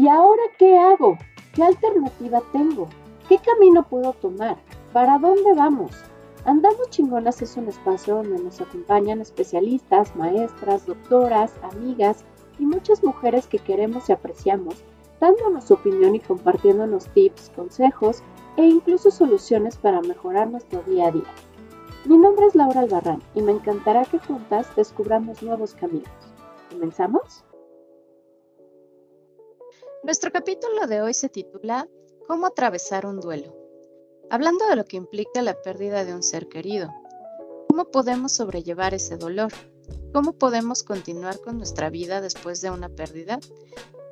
¿Y ahora qué hago? ¿Qué alternativa tengo? ¿Qué camino puedo tomar? ¿Para dónde vamos? Andamos Chingonas es un espacio donde nos acompañan especialistas, maestras, doctoras, amigas y muchas mujeres que queremos y apreciamos, dándonos opinión y compartiéndonos tips, consejos e incluso soluciones para mejorar nuestro día a día. Mi nombre es Laura Albarrán y me encantará que juntas descubramos nuevos caminos. ¿Comenzamos? Nuestro capítulo de hoy se titula ¿Cómo atravesar un duelo? Hablando de lo que implica la pérdida de un ser querido. ¿Cómo podemos sobrellevar ese dolor? ¿Cómo podemos continuar con nuestra vida después de una pérdida?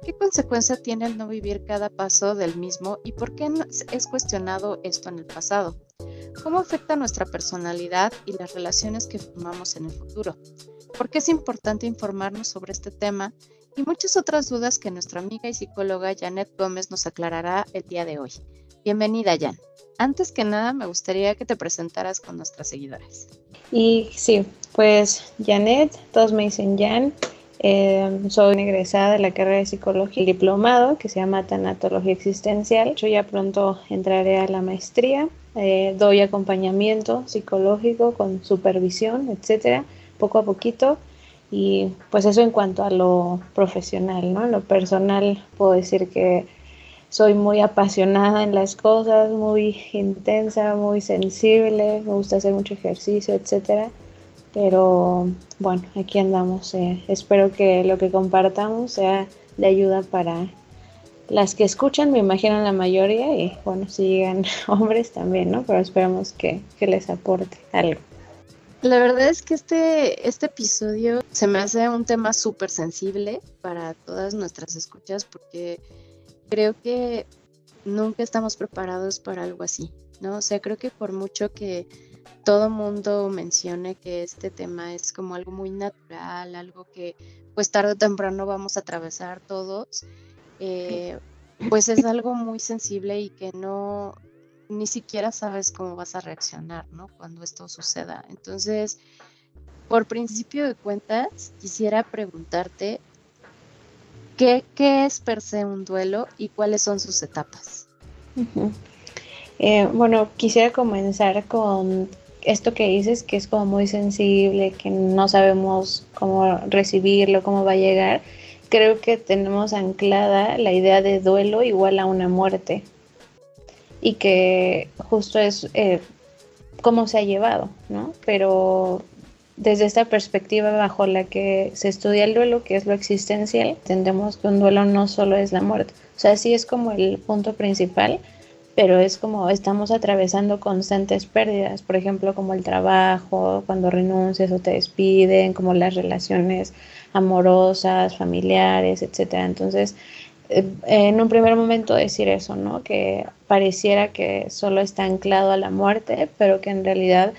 ¿Qué consecuencia tiene el no vivir cada paso del mismo y por qué es cuestionado esto en el pasado? ¿Cómo afecta nuestra personalidad y las relaciones que formamos en el futuro? ¿Por qué es importante informarnos sobre este tema y muchas otras dudas que nuestra amiga y psicóloga Janet Gómez nos aclarará el día de hoy. Bienvenida, Jan. Antes que nada, me gustaría que te presentaras con nuestras seguidoras. Y sí, pues Janet, todos me dicen Jan. Eh, soy egresada de la carrera de psicología y diplomado que se llama Tanatología Existencial. Yo ya pronto entraré a la maestría. Eh, doy acompañamiento psicológico con supervisión, etcétera, poco a poquito. Y pues eso en cuanto a lo profesional, ¿no? En lo personal puedo decir que soy muy apasionada en las cosas, muy intensa, muy sensible, me gusta hacer mucho ejercicio, etcétera. Pero bueno, aquí andamos. Eh. Espero que lo que compartamos sea de ayuda para las que escuchan, me imagino la mayoría, y bueno, si llegan hombres también, ¿no? Pero esperamos que, que les aporte algo. La verdad es que este, este episodio se me hace un tema súper sensible para todas nuestras escuchas porque creo que nunca estamos preparados para algo así, ¿no? O sea, creo que por mucho que todo mundo mencione que este tema es como algo muy natural, algo que pues tarde o temprano vamos a atravesar todos, eh, pues es algo muy sensible y que no, ni siquiera sabes cómo vas a reaccionar, ¿no? Cuando esto suceda. Entonces, por principio de cuentas, quisiera preguntarte qué, es per se un duelo y cuáles son sus etapas. Eh, bueno, quisiera comenzar con esto que dices, que es como muy sensible, que no sabemos cómo recibirlo, cómo va a llegar. Creo que tenemos anclada la idea de duelo igual a una muerte y que justo es eh, cómo se ha llevado, ¿no? Pero desde esta perspectiva bajo la que se estudia el duelo, que es lo existencial, entendemos que un duelo no solo es la muerte. O sea, sí es como el punto principal, pero es como estamos atravesando constantes pérdidas, por ejemplo, como el trabajo, cuando renuncias o te despiden, como las relaciones amorosas, familiares, etcétera. Entonces, en un primer momento decir eso, ¿no? Que pareciera que solo está anclado a la muerte, pero que en realidad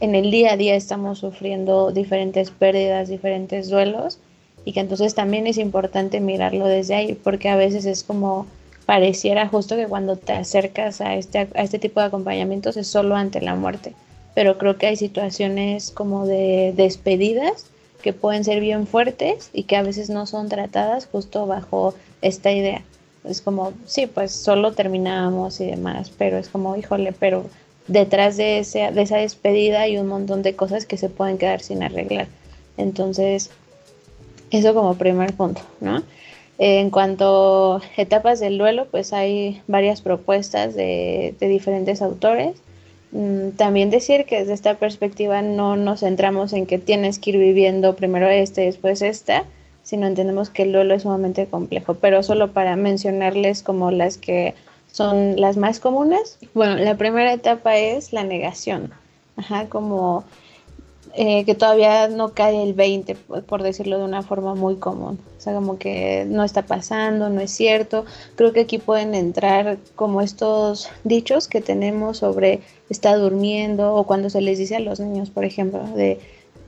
en el día a día estamos sufriendo diferentes pérdidas, diferentes duelos, y que entonces también es importante mirarlo desde ahí, porque a veces es como pareciera justo que cuando te acercas a este, a este tipo de acompañamientos es solo ante la muerte, pero creo que hay situaciones como de despedidas que pueden ser bien fuertes y que a veces no son tratadas justo bajo esta idea. Es como, sí, pues solo terminamos y demás, pero es como, híjole, pero detrás de, ese, de esa despedida hay un montón de cosas que se pueden quedar sin arreglar. Entonces, eso como primer punto, ¿no? En cuanto a etapas del duelo, pues hay varias propuestas de, de diferentes autores. Mm, también decir que desde esta perspectiva no nos centramos en que tienes que ir viviendo primero este después esta, sino entendemos que el duelo es sumamente complejo, pero solo para mencionarles como las que son las más comunes. Bueno, la primera etapa es la negación, Ajá, como eh, que todavía no cae el 20, por decirlo de una forma muy común. O sea, como que no está pasando, no es cierto. Creo que aquí pueden entrar como estos dichos que tenemos sobre está durmiendo o cuando se les dice a los niños, por ejemplo, de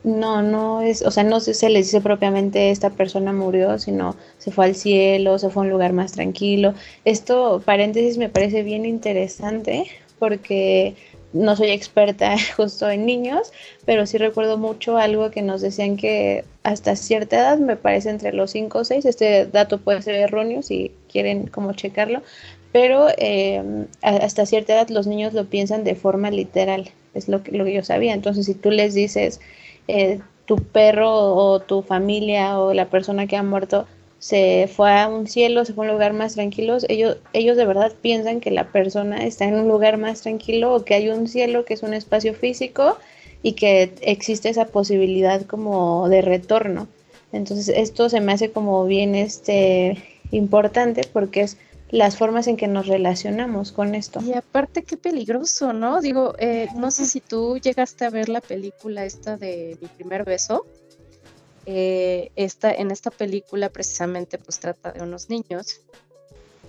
no, no es, o sea, no se les dice propiamente esta persona murió, sino se fue al cielo, se fue a un lugar más tranquilo. Esto, paréntesis, me parece bien interesante porque no soy experta justo en niños, pero sí recuerdo mucho algo que nos decían que hasta cierta edad, me parece entre los 5 o 6, este dato puede ser erróneo si quieren como checarlo, pero eh, hasta cierta edad los niños lo piensan de forma literal, es lo que, lo que yo sabía. Entonces, si tú les dices, eh, tu perro o tu familia o la persona que ha muerto se fue a un cielo, se fue a un lugar más tranquilo, ellos, ellos de verdad piensan que la persona está en un lugar más tranquilo o que hay un cielo que es un espacio físico y que existe esa posibilidad como de retorno. Entonces esto se me hace como bien este importante porque es las formas en que nos relacionamos con esto. Y aparte qué peligroso, ¿no? Digo, eh, no sé si tú llegaste a ver la película esta de Mi primer beso. Eh, esta, en esta película precisamente pues trata de unos niños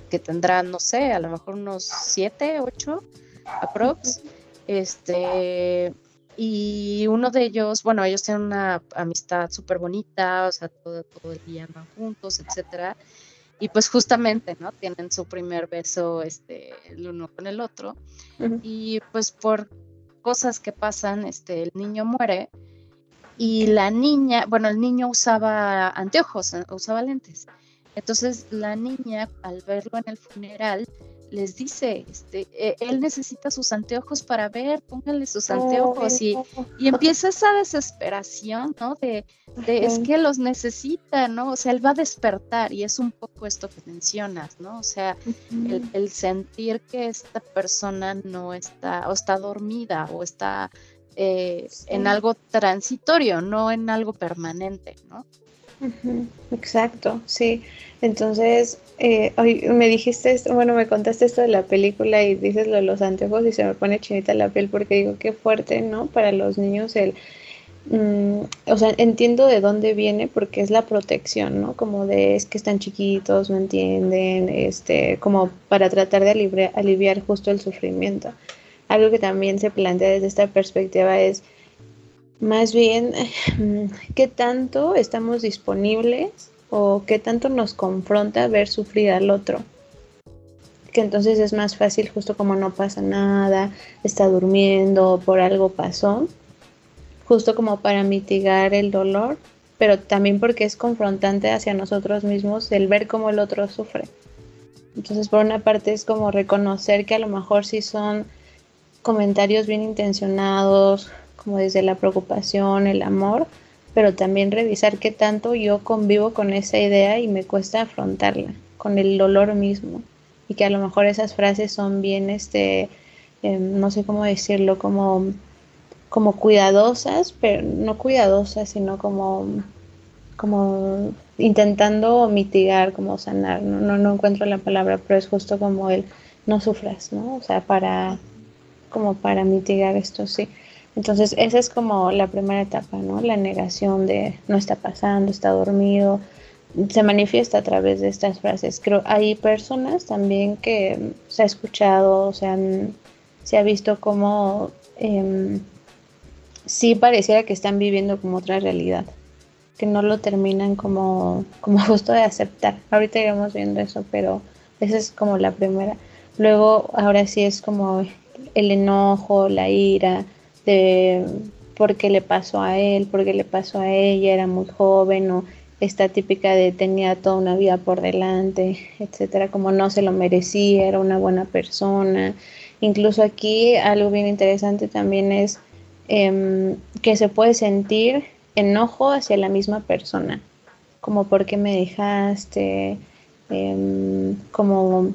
que tendrán, no sé, a lo mejor unos siete, ocho aprox. Este, y uno de ellos, bueno, ellos tienen una amistad súper bonita, o sea, todo, todo el día van juntos, etcétera y pues justamente, ¿no? Tienen su primer beso este, el uno con el otro y pues por cosas que pasan, este, el niño muere y la niña, bueno, el niño usaba anteojos, usaba lentes. Entonces la niña, al verlo en el funeral, les dice, este, e, él necesita sus anteojos para ver, pónganle sus anteojos y, y empieza esa desesperación, ¿no? De, de, es que los necesita, ¿no? O sea, él va a despertar y es un poco esto que mencionas, ¿no? O sea, el, sentir que esta persona no está, o está dormida o está eh, en algo transitorio, no en algo permanente, ¿no? Exacto, sí. Entonces, eh, hoy me dijiste esto, bueno, me contaste esto de la película y dices lo de los anteojos y se me pone chinita la piel porque digo, qué fuerte, ¿no? Para los niños el... Mm, o sea, entiendo de dónde viene porque es la protección, ¿no? Como de es que están chiquitos, no entienden, este, como para tratar de aliviar, aliviar justo el sufrimiento. Algo que también se plantea desde esta perspectiva es más bien qué tanto estamos disponibles o qué tanto nos confronta ver sufrir al otro. Que entonces es más fácil justo como no pasa nada, está durmiendo, por algo pasó, justo como para mitigar el dolor, pero también porque es confrontante hacia nosotros mismos el ver cómo el otro sufre. Entonces por una parte es como reconocer que a lo mejor sí son comentarios bien intencionados, como desde la preocupación, el amor, pero también revisar qué tanto yo convivo con esa idea y me cuesta afrontarla, con el dolor mismo. Y que a lo mejor esas frases son bien, este, em, no sé cómo decirlo, como, como cuidadosas, pero no cuidadosas, sino como, como intentando mitigar, como sanar. No, no, no encuentro la palabra, pero es justo como el no sufras, ¿no? O sea, para, como para mitigar esto, sí. Entonces, esa es como la primera etapa, ¿no? La negación de no está pasando, está dormido. Se manifiesta a través de estas frases. Creo hay personas también que se ha escuchado, se, han, se ha visto como eh, sí pareciera que están viviendo como otra realidad, que no lo terminan como, como justo de aceptar. Ahorita iremos viendo eso, pero esa es como la primera. Luego, ahora sí es como el enojo, la ira, de por qué le pasó a él, por qué le pasó a ella, era muy joven o esta típica de tenía toda una vida por delante, etcétera, como no se lo merecía, era una buena persona. Incluso aquí algo bien interesante también es em, que se puede sentir enojo hacia la misma persona, como por qué me dejaste, em, como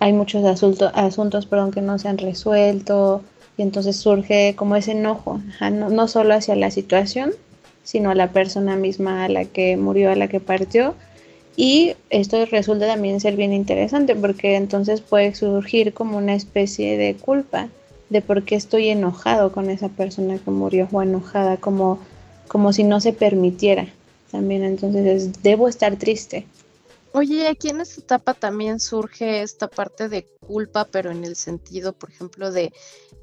hay muchos asuntos, asuntos perdón, que no se han resuelto, y entonces surge como ese enojo, no, no, solo hacia la situación, sino a la persona misma a la que murió, a la que partió. Y esto resulta también ser bien interesante porque entonces puede surgir como una especie de culpa de por qué estoy enojado con esa persona que murió o enojada, como, como si no se permitiera. También entonces debo estar triste Oye, aquí en esta etapa también surge esta parte de culpa, pero en el sentido, por ejemplo, de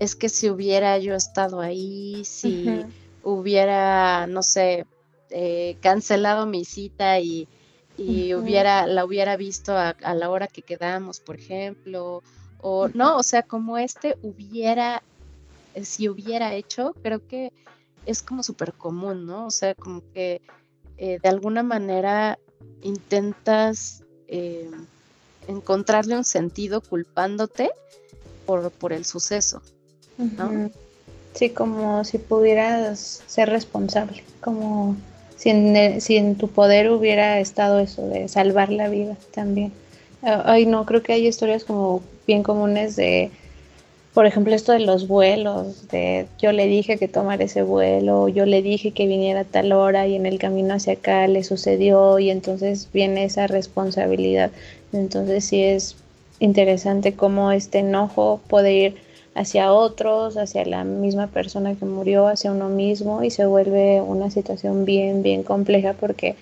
es que si hubiera yo estado ahí, si hubiera, no sé, eh, cancelado mi cita y, hubiera, la hubiera visto a, a, la hora que quedamos, por ejemplo, o no, o sea, como este hubiera eh, si hubiera hecho, creo que es como súper común, ¿no? O sea, como que eh, de alguna manera intentas eh, encontrarle un sentido culpándote por, por el suceso, Sí, como si pudieras ser responsable, como si en, si en tu poder hubiera estado eso de salvar la vida también. Ay, no, creo que hay historias como bien comunes de, por ejemplo, esto de los vuelos, de yo le dije que tomara ese vuelo, yo le dije que viniera a tal hora y en el camino hacia acá le sucedió y entonces viene esa responsabilidad. Entonces sí es interesante cómo este enojo puede ir hacia otros, hacia la misma persona que murió, hacia uno mismo y se vuelve una situación bien, bien compleja porque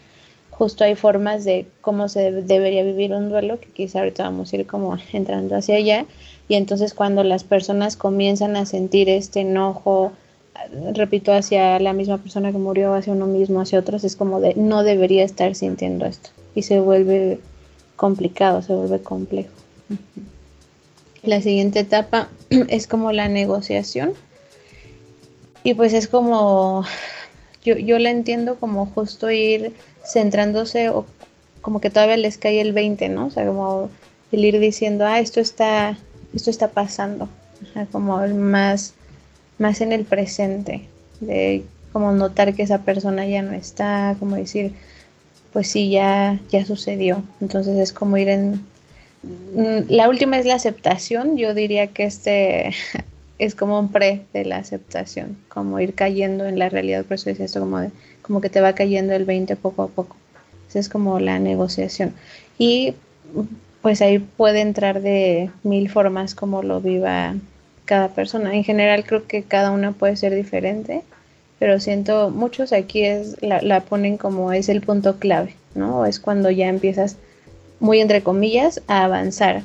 justo hay formas de cómo se debería vivir un duelo, que quizá ahorita vamos a ir como entrando hacia allá, y entonces cuando las personas comienzan a sentir este enojo, repito, hacia la misma persona que murió, hacia uno mismo, hacia otros, es como de no debería estar sintiendo esto, y se vuelve complicado, se vuelve complejo. La siguiente etapa es como la negociación. Y pues es como, yo, yo la entiendo como justo ir centrándose o como que todavía les cae el 20, ¿no? O sea, como el ir diciendo, ah, esto está, esto está pasando. O sea, como más, más en el presente, de como notar que esa persona ya no está, como decir, pues sí, ya, ya sucedió. Entonces es como ir en, la última es la aceptación. Yo diría que este es como un pre de la aceptación, como ir cayendo en la realidad. Por eso es esto como, como que te va cayendo el 20 poco a poco. Esa es como la negociación. Y pues ahí puede entrar de mil formas como lo viva cada persona. En general creo que cada una puede ser diferente, pero siento muchos aquí es la, la ponen como es el punto clave, ¿no? Es cuando ya empiezas muy entre comillas, a avanzar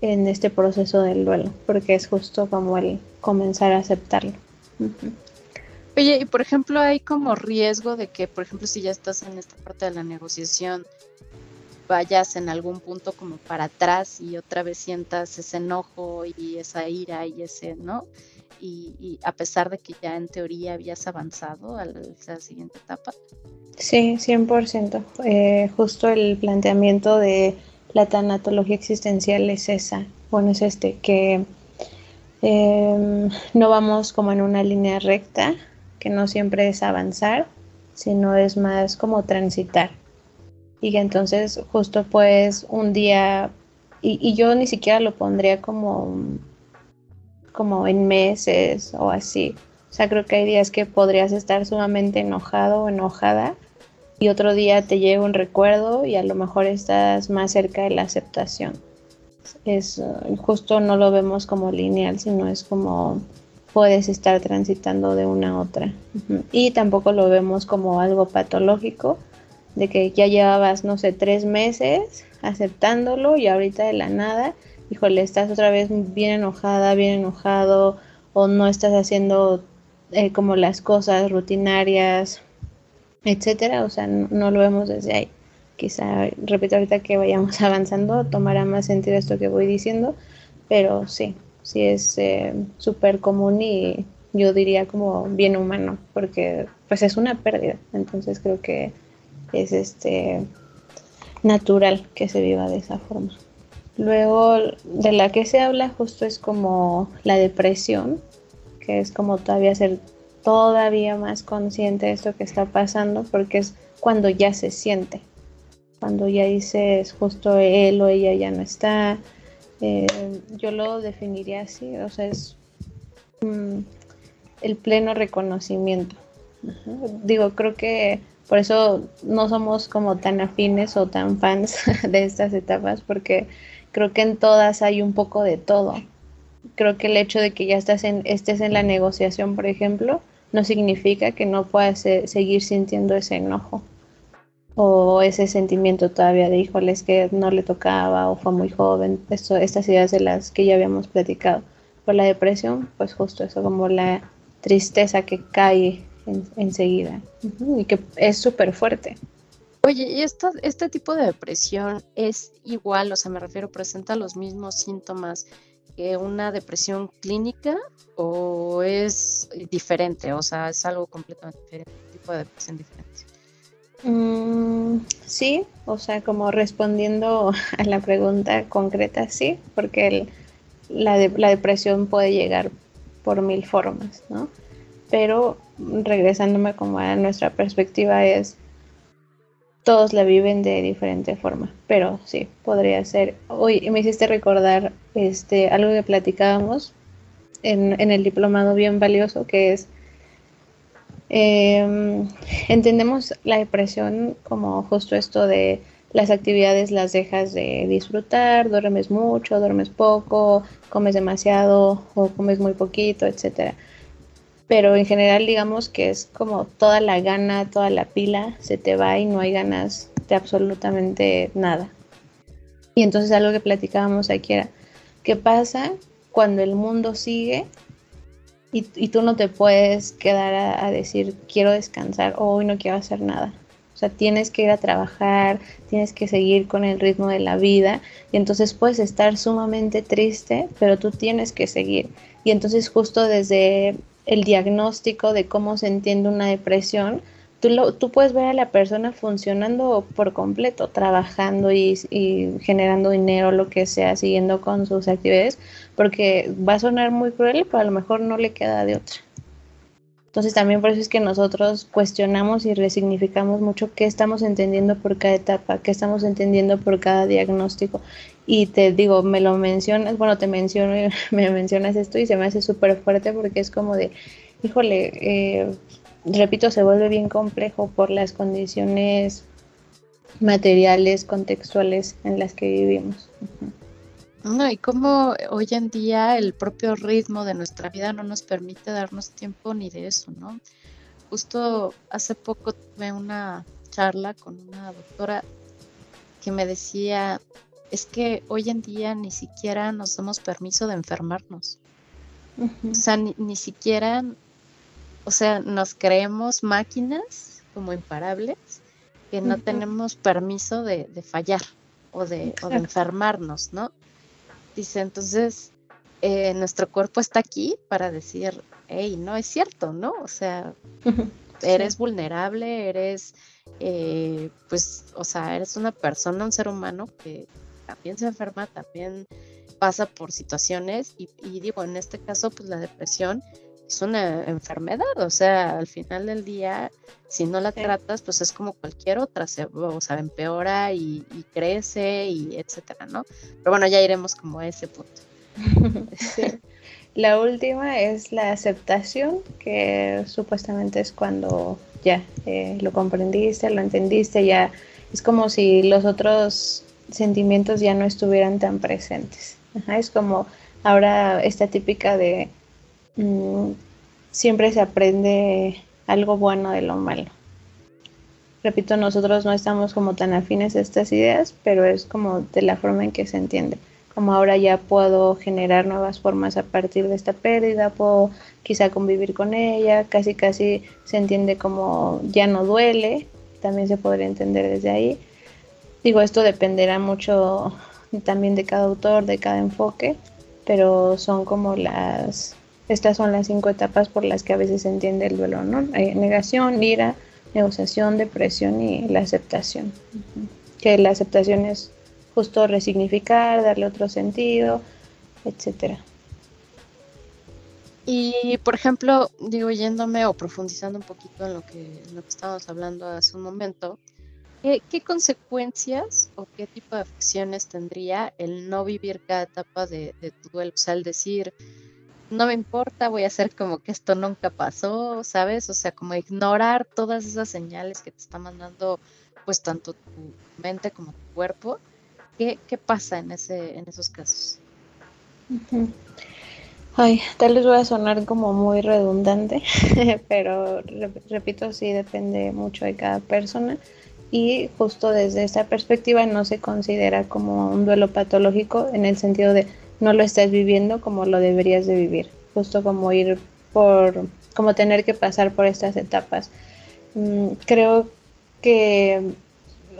en este proceso del duelo, porque es justo como el comenzar a aceptarlo. Oye, y por ejemplo, hay como riesgo de que, por ejemplo, si ya estás en esta parte de la negociación, vayas en algún punto como para atrás y otra vez sientas ese enojo y esa ira y ese, ¿no? Y, a pesar de que ya en teoría habías avanzado a la siguiente etapa. Sí, 100%. Eh, justo el planteamiento de la tanatología existencial es esa, bueno, es este, que em, no vamos como en una línea recta, que no siempre es avanzar, sino es más como transitar. Y entonces justo pues un día, y, y yo ni siquiera lo pondría como, como en meses o así. O sea, creo que hay días que podrías estar sumamente enojado o enojada y otro día te llega un recuerdo y a lo mejor estás más cerca de la aceptación. Es uh, justo no lo vemos como lineal, sino es como puedes estar transitando de una a otra. Y tampoco lo vemos como algo patológico, de que ya llevabas, no sé, tres meses aceptándolo y ahorita de la nada, híjole, estás otra vez bien enojada, bien enojado, o no estás haciendo eh, como las cosas rutinarias etcétera, o sea, no, lo vemos desde ahí. Quizá, repito, ahorita que vayamos avanzando, tomará más sentido esto que voy diciendo, pero sí, sí es eh, súper común y yo diría como bien humano, porque pues es una pérdida, entonces creo que es este natural que se viva de esa forma. Luego de la que se habla justo es como la depresión, que es como todavía ser todavía más consciente de esto que está pasando porque es cuando ya se siente, cuando ya dices justo él o ella ya no está. Eh, yo lo definiría así, o sea, es mm, el pleno reconocimiento. Digo, creo que por eso no somos como tan afines o tan fans de estas etapas porque creo que en todas hay un poco de todo. Creo que el hecho de que ya estás en, estés en la negociación, por ejemplo, no significa que no puedas seguir sintiendo ese enojo o ese sentimiento todavía de híjoles que no le tocaba o fue muy joven, estas ideas de las que ya habíamos platicado. Por la depresión, pues justo eso, como la tristeza que cae enseguida y que es súper fuerte. Oye, ¿y esto, este tipo de depresión es igual, o sea, me refiero, presenta los mismos síntomas que una depresión clínica o es diferente? O sea, es algo completamente diferente, tipo de depresión diferente. Mm, sí, o sea, como respondiendo a la pregunta concreta, sí, porque la, la depresión puede llegar por mil formas, ¿no? Pero regresándome como a nuestra perspectiva es, todos la viven de diferente forma, pero sí, podría ser. Hoy me hiciste recordar este, algo que platicábamos en, en el diplomado bien valioso, que es Em, entendemos la depresión como justo esto de las actividades las dejas de disfrutar, duermes mucho, duermes poco, comes demasiado o comes muy poquito, etcétera. Pero en general digamos que es como toda la gana, toda la pila se te va y no hay ganas de absolutamente nada. Y entonces algo que platicábamos aquí era, ¿qué pasa cuando el mundo sigue y, tú no te puedes quedar a, decir quiero descansar o hoy no quiero hacer nada. O sea, tienes que ir a trabajar, tienes que seguir con el ritmo de la vida y entonces puedes estar sumamente triste, pero tú tienes que seguir. Y entonces justo desde el diagnóstico de cómo se entiende una depresión, tú, puedes ver a la persona funcionando por completo, trabajando y, generando dinero, lo que sea, siguiendo con sus actividades, porque va a sonar muy cruel, pero a lo mejor no le queda de otra. Entonces también por eso es que nosotros cuestionamos y resignificamos mucho qué estamos entendiendo por cada etapa, qué estamos entendiendo por cada diagnóstico. Y te digo, me lo mencionas, bueno, te menciono, me mencionas esto y se me hace súper fuerte porque es como de, híjole, eh, repito, se vuelve bien complejo por las condiciones materiales, contextuales en las que vivimos. No, y cómo hoy en día el propio ritmo de nuestra vida no nos permite darnos tiempo ni de eso, ¿no? Justo hace poco tuve una charla con una doctora que me decía, es que hoy en día ni siquiera nos damos permiso de enfermarnos. O sea, ni, ni, siquiera o sea, nos creemos máquinas como imparables que no tenemos permiso de, fallar o de, enfermarnos, ¿no? Dice, entonces, eh, nuestro cuerpo está aquí para decir, hey, no es cierto, ¿no? O sea, eres vulnerable, eres, eh, pues, o sea, eres una persona, un ser humano que también se enferma, también pasa por situaciones y, y digo, en este caso, pues la depresión es una enfermedad, o sea, al final del día, si no la tratas, pues es como cualquier otra, se, o sea, empeora y, crece y etcétera, ¿no? Pero bueno, ya iremos como a ese punto. La última es la aceptación, que supuestamente es cuando ya eh, lo comprendiste, lo entendiste, ya es como si los otros sentimientos ya no estuvieran tan presentes. es como ahora esta típica de Mm, siempre se aprende algo bueno de lo malo. Repito, nosotros no estamos como tan afines a estas ideas, pero es como de la forma en que se entiende. Como ahora ya puedo generar nuevas formas a partir de esta pérdida, puedo quizá convivir con ella, casi casi se entiende como ya no duele, también se podría entender desde ahí. Digo, esto dependerá mucho también de cada autor, de cada enfoque, pero son como las estas son las cinco etapas por las que a veces se entiende el duelo, ¿no? negación, ira, negociación, depresión y la aceptación. Que la aceptación es justo resignificar, darle otro sentido, etcétera. Y por ejemplo, digo, yéndome o profundizando un poquito en lo que, lo que estábamos hablando hace un momento, ¿qué, consecuencias o qué tipo de afecciones tendría el no vivir cada etapa de, tu duelo? O sea, el decir, no me importa, voy a hacer como que esto nunca pasó, ¿sabes? O sea, como ignorar todas esas señales que te está mandando, pues tanto tu mente como tu cuerpo. ¿Qué, pasa en, ese, en esos casos? Ay, tal vez voy a sonar como muy redundante, pero repito, sí depende mucho de cada persona y justo desde esta perspectiva no se considera como un duelo patológico en el sentido de no lo estás viviendo como lo deberías de vivir, justo como ir por, como tener que pasar por estas etapas. Mm, creo que,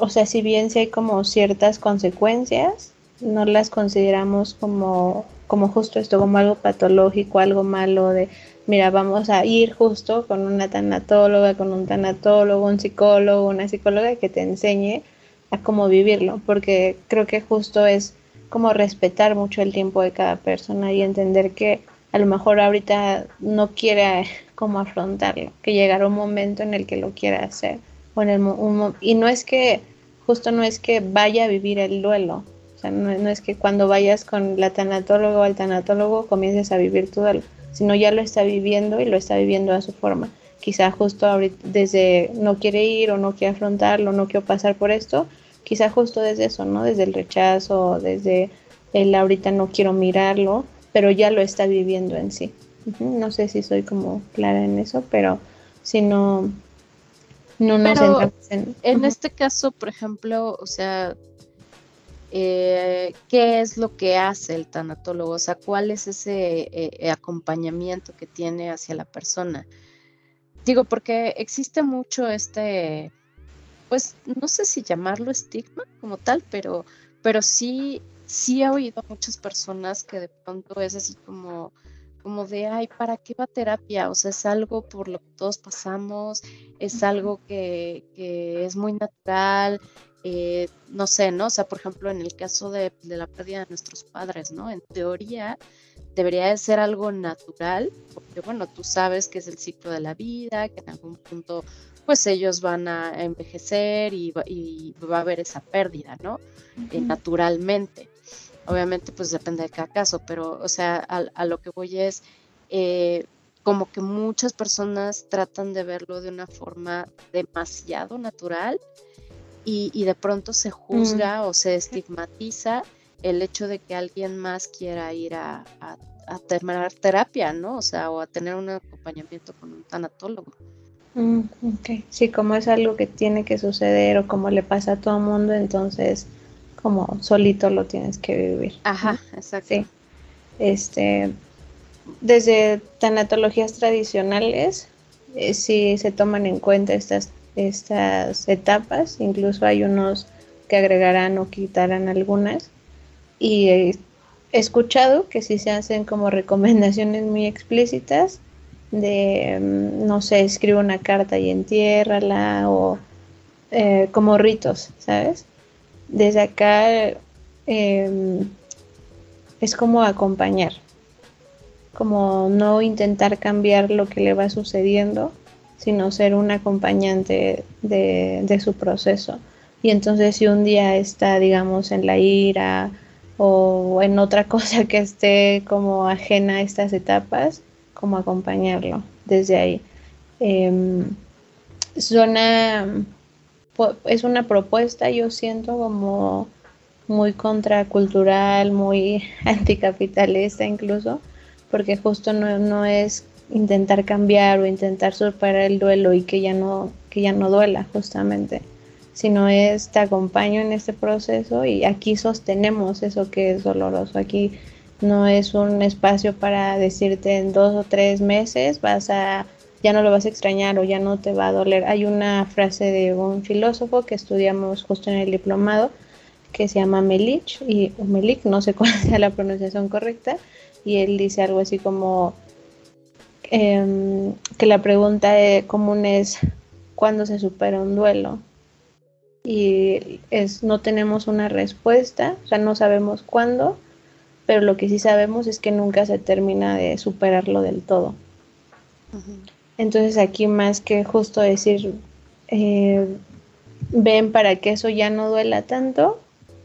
o sea, si bien sí hay como ciertas consecuencias, no las consideramos como como justo esto, como algo patológico, algo malo de, mira, vamos a ir justo con una tanatóloga, con un tanatólogo, un psicólogo, una psicóloga que te enseñe a cómo vivirlo, porque creo que justo es como respetar mucho el tiempo de cada persona y entender que a lo mejor ahorita no quiere cómo afrontarlo, que llegará un momento en el que lo quiera hacer. O en el, y no es que, justo no es que vaya a vivir el duelo, o sea, no, es que cuando vayas con la tanatóloga o al tanatólogo comiences a vivir tu duelo, sino ya lo está viviendo y lo está viviendo a su forma. Quizá justo ahorita desde no quiere ir o no quiere afrontarlo, no quiero pasar por esto, quizá justo desde eso, ¿no? Desde el rechazo, desde el ahorita no quiero mirarlo, pero ya lo está viviendo en sí. No sé si soy como clara en eso, pero si no, no nos en... En este caso, por ejemplo, o sea, eh, ¿qué es lo que hace el tanatólogo? O sea, ¿cuál es ese eh, acompañamiento que tiene hacia la persona? Digo, porque existe mucho este, pues, no sé si llamarlo estigma como tal, pero, pero sí sí he oído a muchas personas que de pronto es así como, como de, ay, ¿para qué va terapia? O sea, es algo por lo que todos pasamos, es algo que, es muy natural, eh, no sé, ¿no? O sea, por ejemplo, en el caso de, de, la pérdida de nuestros padres, ¿no? En teoría debería de ser algo natural, porque bueno, tú sabes que es el ciclo de la vida, que en algún punto pues ellos van a envejecer y, va a haber esa pérdida, ¿no? Eh, naturalmente. Obviamente, pues depende de cada caso, pero, o sea, a, lo que voy es, eh, como que muchas personas tratan de verlo de una forma demasiado natural y, de pronto se juzga o se estigmatiza el hecho de que alguien más quiera ir a, a, a terminar terapia, ¿no? O sea, o a tener un acompañamiento con un tanatólogo. Mm, sí, como es algo que tiene que suceder o como le pasa a todo mundo, entonces como solito lo tienes que vivir. Ajá, exacto. Sí. Este, desde tanatologías tradicionales, eh, sí se toman en cuenta estas, estas etapas, incluso hay unos que agregarán o quitarán algunas. Y he escuchado que sí se hacen como recomendaciones muy explícitas de, mm, no sé, escribe una carta y entiérrala o eh, como ritos, ¿sabes? Desde acá em, es como acompañar, como no intentar cambiar lo que le va sucediendo, sino ser un acompañante de, de su proceso. Y entonces si un día está, digamos, en la ira o en otra cosa que esté como ajena a estas etapas, como acompañarlo desde ahí. Eh, es una propuesta, yo siento como muy contracultural, muy anticapitalista incluso, porque justo no, no es intentar cambiar o intentar superar el duelo y que ya no, que ya no duela justamente, sino es te acompaño en este proceso y aquí sostenemos eso que es doloroso, aquí no es un espacio para decirte en dos o tres meses vas a ya no lo vas a extrañar o ya no te va a doler. Hay una frase de un filósofo que estudiamos justo en el diplomado que se llama Melich y Melich, no sé cuál sea la pronunciación correcta, y él dice algo así como em, que la pregunta común es ¿cuándo se supera un duelo? Y es no tenemos una respuesta, o sea, no sabemos cuándo, pero lo que sí sabemos es que nunca se termina de superarlo del todo. Entonces aquí más que justo decir, eh, ven para que eso ya no duela tanto,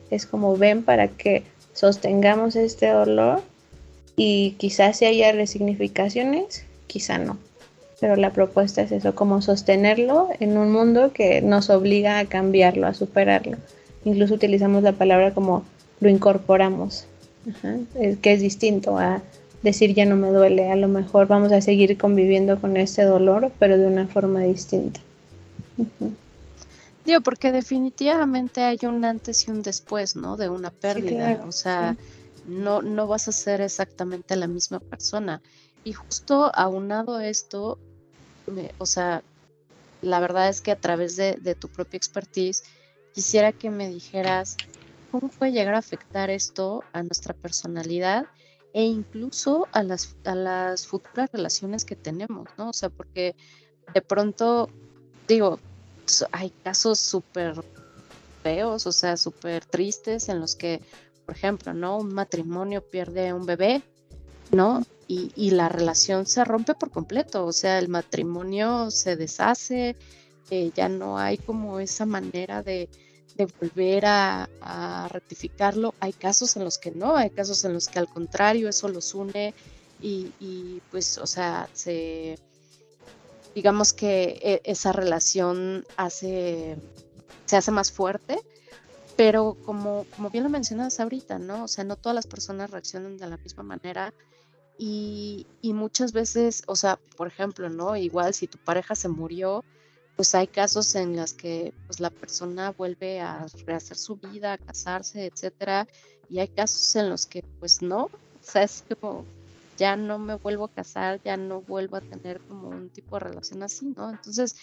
es como ven para que sostengamos este dolor y quizás si haya resignificaciones, quizá no. Pero la propuesta es eso, como sostenerlo en un mundo que nos obliga a cambiarlo, a superarlo. Incluso utilizamos la palabra como lo incorporamos que es distinto a decir ya no me duele, a lo mejor vamos a seguir conviviendo con ese dolor, pero de una forma distinta. Digo, porque definitivamente hay un antes y un después, ¿no? De una pérdida, o sea, no, no vas a ser exactamente la misma persona. Y justo aunado esto, o sea, la verdad es que a través de, de tu propia expertise, quisiera que me dijeras ¿Cómo puede llegar a afectar esto a nuestra personalidad e incluso a las, a las futuras relaciones que tenemos, ¿no? O sea, porque de pronto, digo, hay casos súper feos, o sea, súper tristes en los que, por ejemplo, ¿no? Un matrimonio pierde un bebé, ¿no? Y, la relación se rompe por completo, o sea, el matrimonio se deshace, eh, ya no hay como esa manera de, de volver a, rectificarlo. Hay casos en los que no, hay casos en los que al contrario eso los une y, y pues, o sea, se, digamos que e, esa relación hace, se hace más fuerte, pero como, como bien lo mencionas ahorita, ¿no? O sea, no todas las personas reaccionan de la misma manera y, muchas veces, o sea, por ejemplo, ¿no? Igual si tu pareja se murió, pues hay casos en los que pues la persona vuelve a rehacer su vida, a casarse, etcétera, y hay casos en los que pues no, o sea, es como ya no me vuelvo a casar, ya no vuelvo a tener como un tipo de relación así, ¿no? Entonces,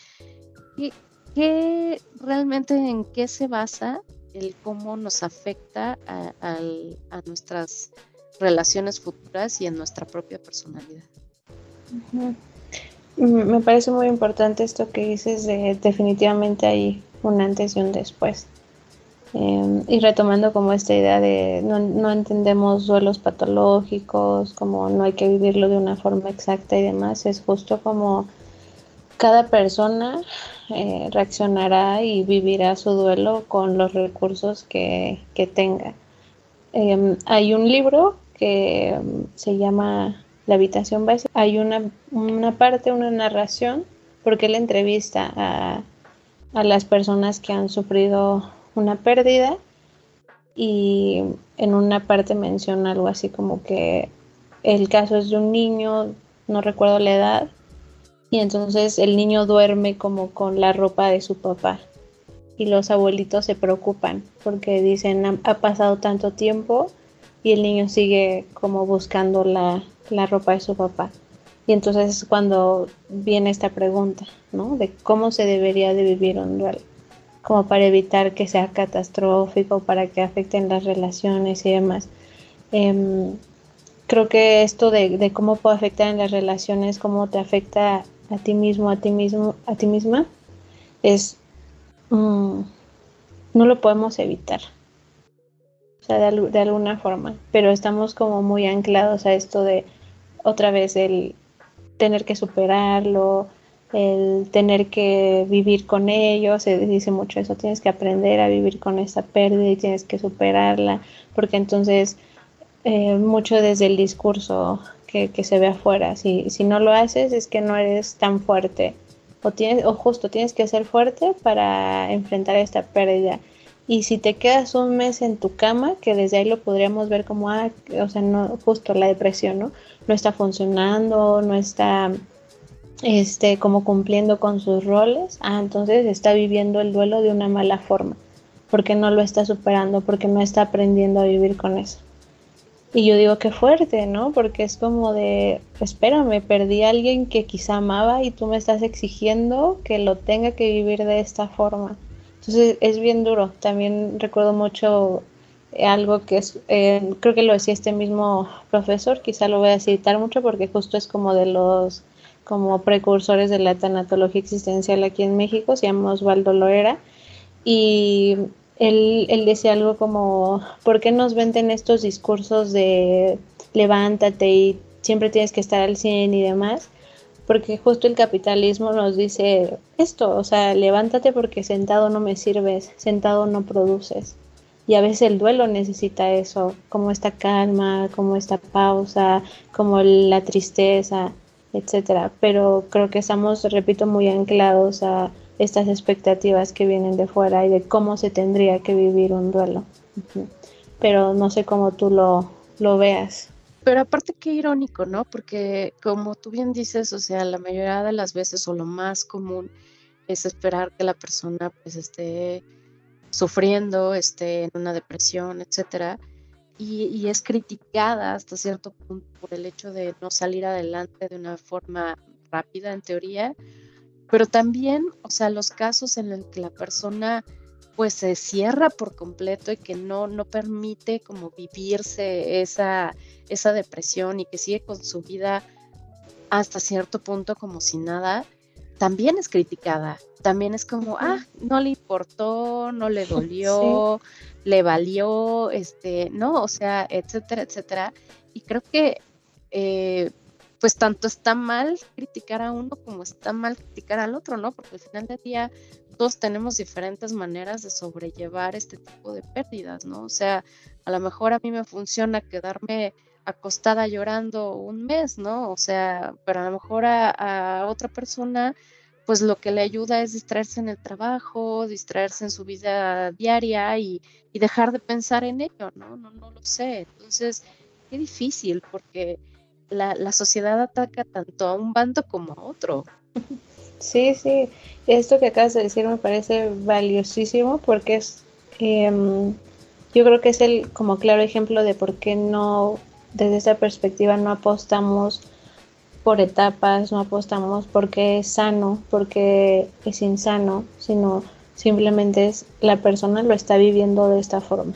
¿qué, realmente en qué se basa el cómo nos afecta a nuestras relaciones futuras y en nuestra propia personalidad? -huh. Me parece muy importante esto que dices de definitivamente hay un antes y un después. Eh, y retomando como esta idea de no, no, entendemos duelos patológicos, como no hay que vivirlo de una forma exacta y demás, es justo como cada persona eh, reaccionará y vivirá su duelo con los recursos que, que tenga. Eh, hay un libro que se llama La habitación básica. Hay una, una parte, una narración, porque él entrevista a, a las personas que han sufrido una pérdida y en una parte menciona algo así como que el caso es de un niño, no recuerdo la edad, y entonces el niño duerme como con la ropa de su papá y los abuelitos se preocupan porque dicen ha, pasado tanto tiempo y el niño sigue como buscando la, la ropa de su papá. Y entonces es cuando viene esta pregunta, ¿no? De cómo se debería de vivir un duelo como para evitar que sea catastrófico, para que afecten las relaciones y demás. Eh, creo que esto de, de, cómo puede afectar en las relaciones, cómo te afecta a ti mismo, a ti mismo, a ti misma, es um, no lo podemos evitar. Sea, de, alguna forma, pero estamos como muy anclados a esto de otra vez el tener que superarlo, el tener que vivir con ellos, se dice mucho eso, tienes que aprender a vivir con esta pérdida y tienes que superarla, porque entonces eh, mucho desde el discurso que, que, se ve afuera, si, si no lo haces es que no eres tan fuerte, o, tienes, o justo tienes que ser fuerte para enfrentar esta pérdida. Y si te quedas un mes en tu cama, que desde ahí lo podríamos ver como, ah, o sea, no, justo la depresión, ¿no? No está funcionando, no está este, como cumpliendo con sus roles, ah, entonces está viviendo el duelo de una mala forma, porque no lo está superando, porque no está aprendiendo a vivir con eso. Y yo digo que fuerte, ¿no? Porque es como de, espérame, perdí a alguien que quizá amaba y tú me estás exigiendo que lo tenga que vivir de esta forma. Entonces es bien duro. También recuerdo mucho algo que es, eh, creo que lo decía este mismo profesor, quizá lo voy a citar mucho porque justo es como de los como precursores de la tanatología existencial aquí en México, se llama Osvaldo Loera, y él, él decía algo como, ¿por qué nos venden estos discursos de levántate y siempre tienes que estar al 100 y demás? Porque justo el capitalismo nos dice esto, o sea, levántate porque sentado no me sirves, sentado no produces. Y a veces el duelo necesita eso, como esta calma, como esta pausa, como la tristeza etcétera. Pero creo que estamos, repito, muy anclados a estas expectativas que vienen de fuera y de cómo se tendría que vivir un duelo. Pero no sé cómo tú lo, lo veas. Pero aparte qué irónico, ¿no? Porque como tú bien dices, o sea, la mayoría de las veces o lo más común es esperar que la persona pues esté sufriendo, esté en una depresión, etcétera y, y, es criticada hasta cierto punto por el hecho de no salir adelante de una forma rápida en teoría, pero también, o sea, los casos en los que la persona pues se cierra por completo y que no, no permite como vivirse esa, esa depresión y que sigue con su vida hasta cierto punto como si nada, también es criticada. También es como, ah, no le importó, no le dolió, le valió, este, ¿no? O sea, etcétera, etcétera. Y creo que, eh, pues tanto está mal criticar a uno como está mal criticar al otro, ¿no? Porque al final del día todos tenemos diferentes maneras de sobrellevar este tipo de pérdidas, ¿no? O sea, a lo mejor a mí me funciona quedarme acostada llorando un mes, ¿no? O sea, pero a lo mejor a, otra persona, pues lo que le ayuda es distraerse en el trabajo, distraerse en su vida diaria y, dejar de pensar en ello, ¿no? No, no lo sé. Entonces, qué difícil, porque la, la sociedad ataca tanto a un bando como a otro. Sí, sí, esto que acabas de decir me parece valiosísimo porque es, em, yo creo que es el como claro ejemplo de por qué no, desde esa perspectiva no apostamos por etapas, no apostamos porque es sano, porque es insano, sino simplemente es la persona lo está viviendo de esta forma.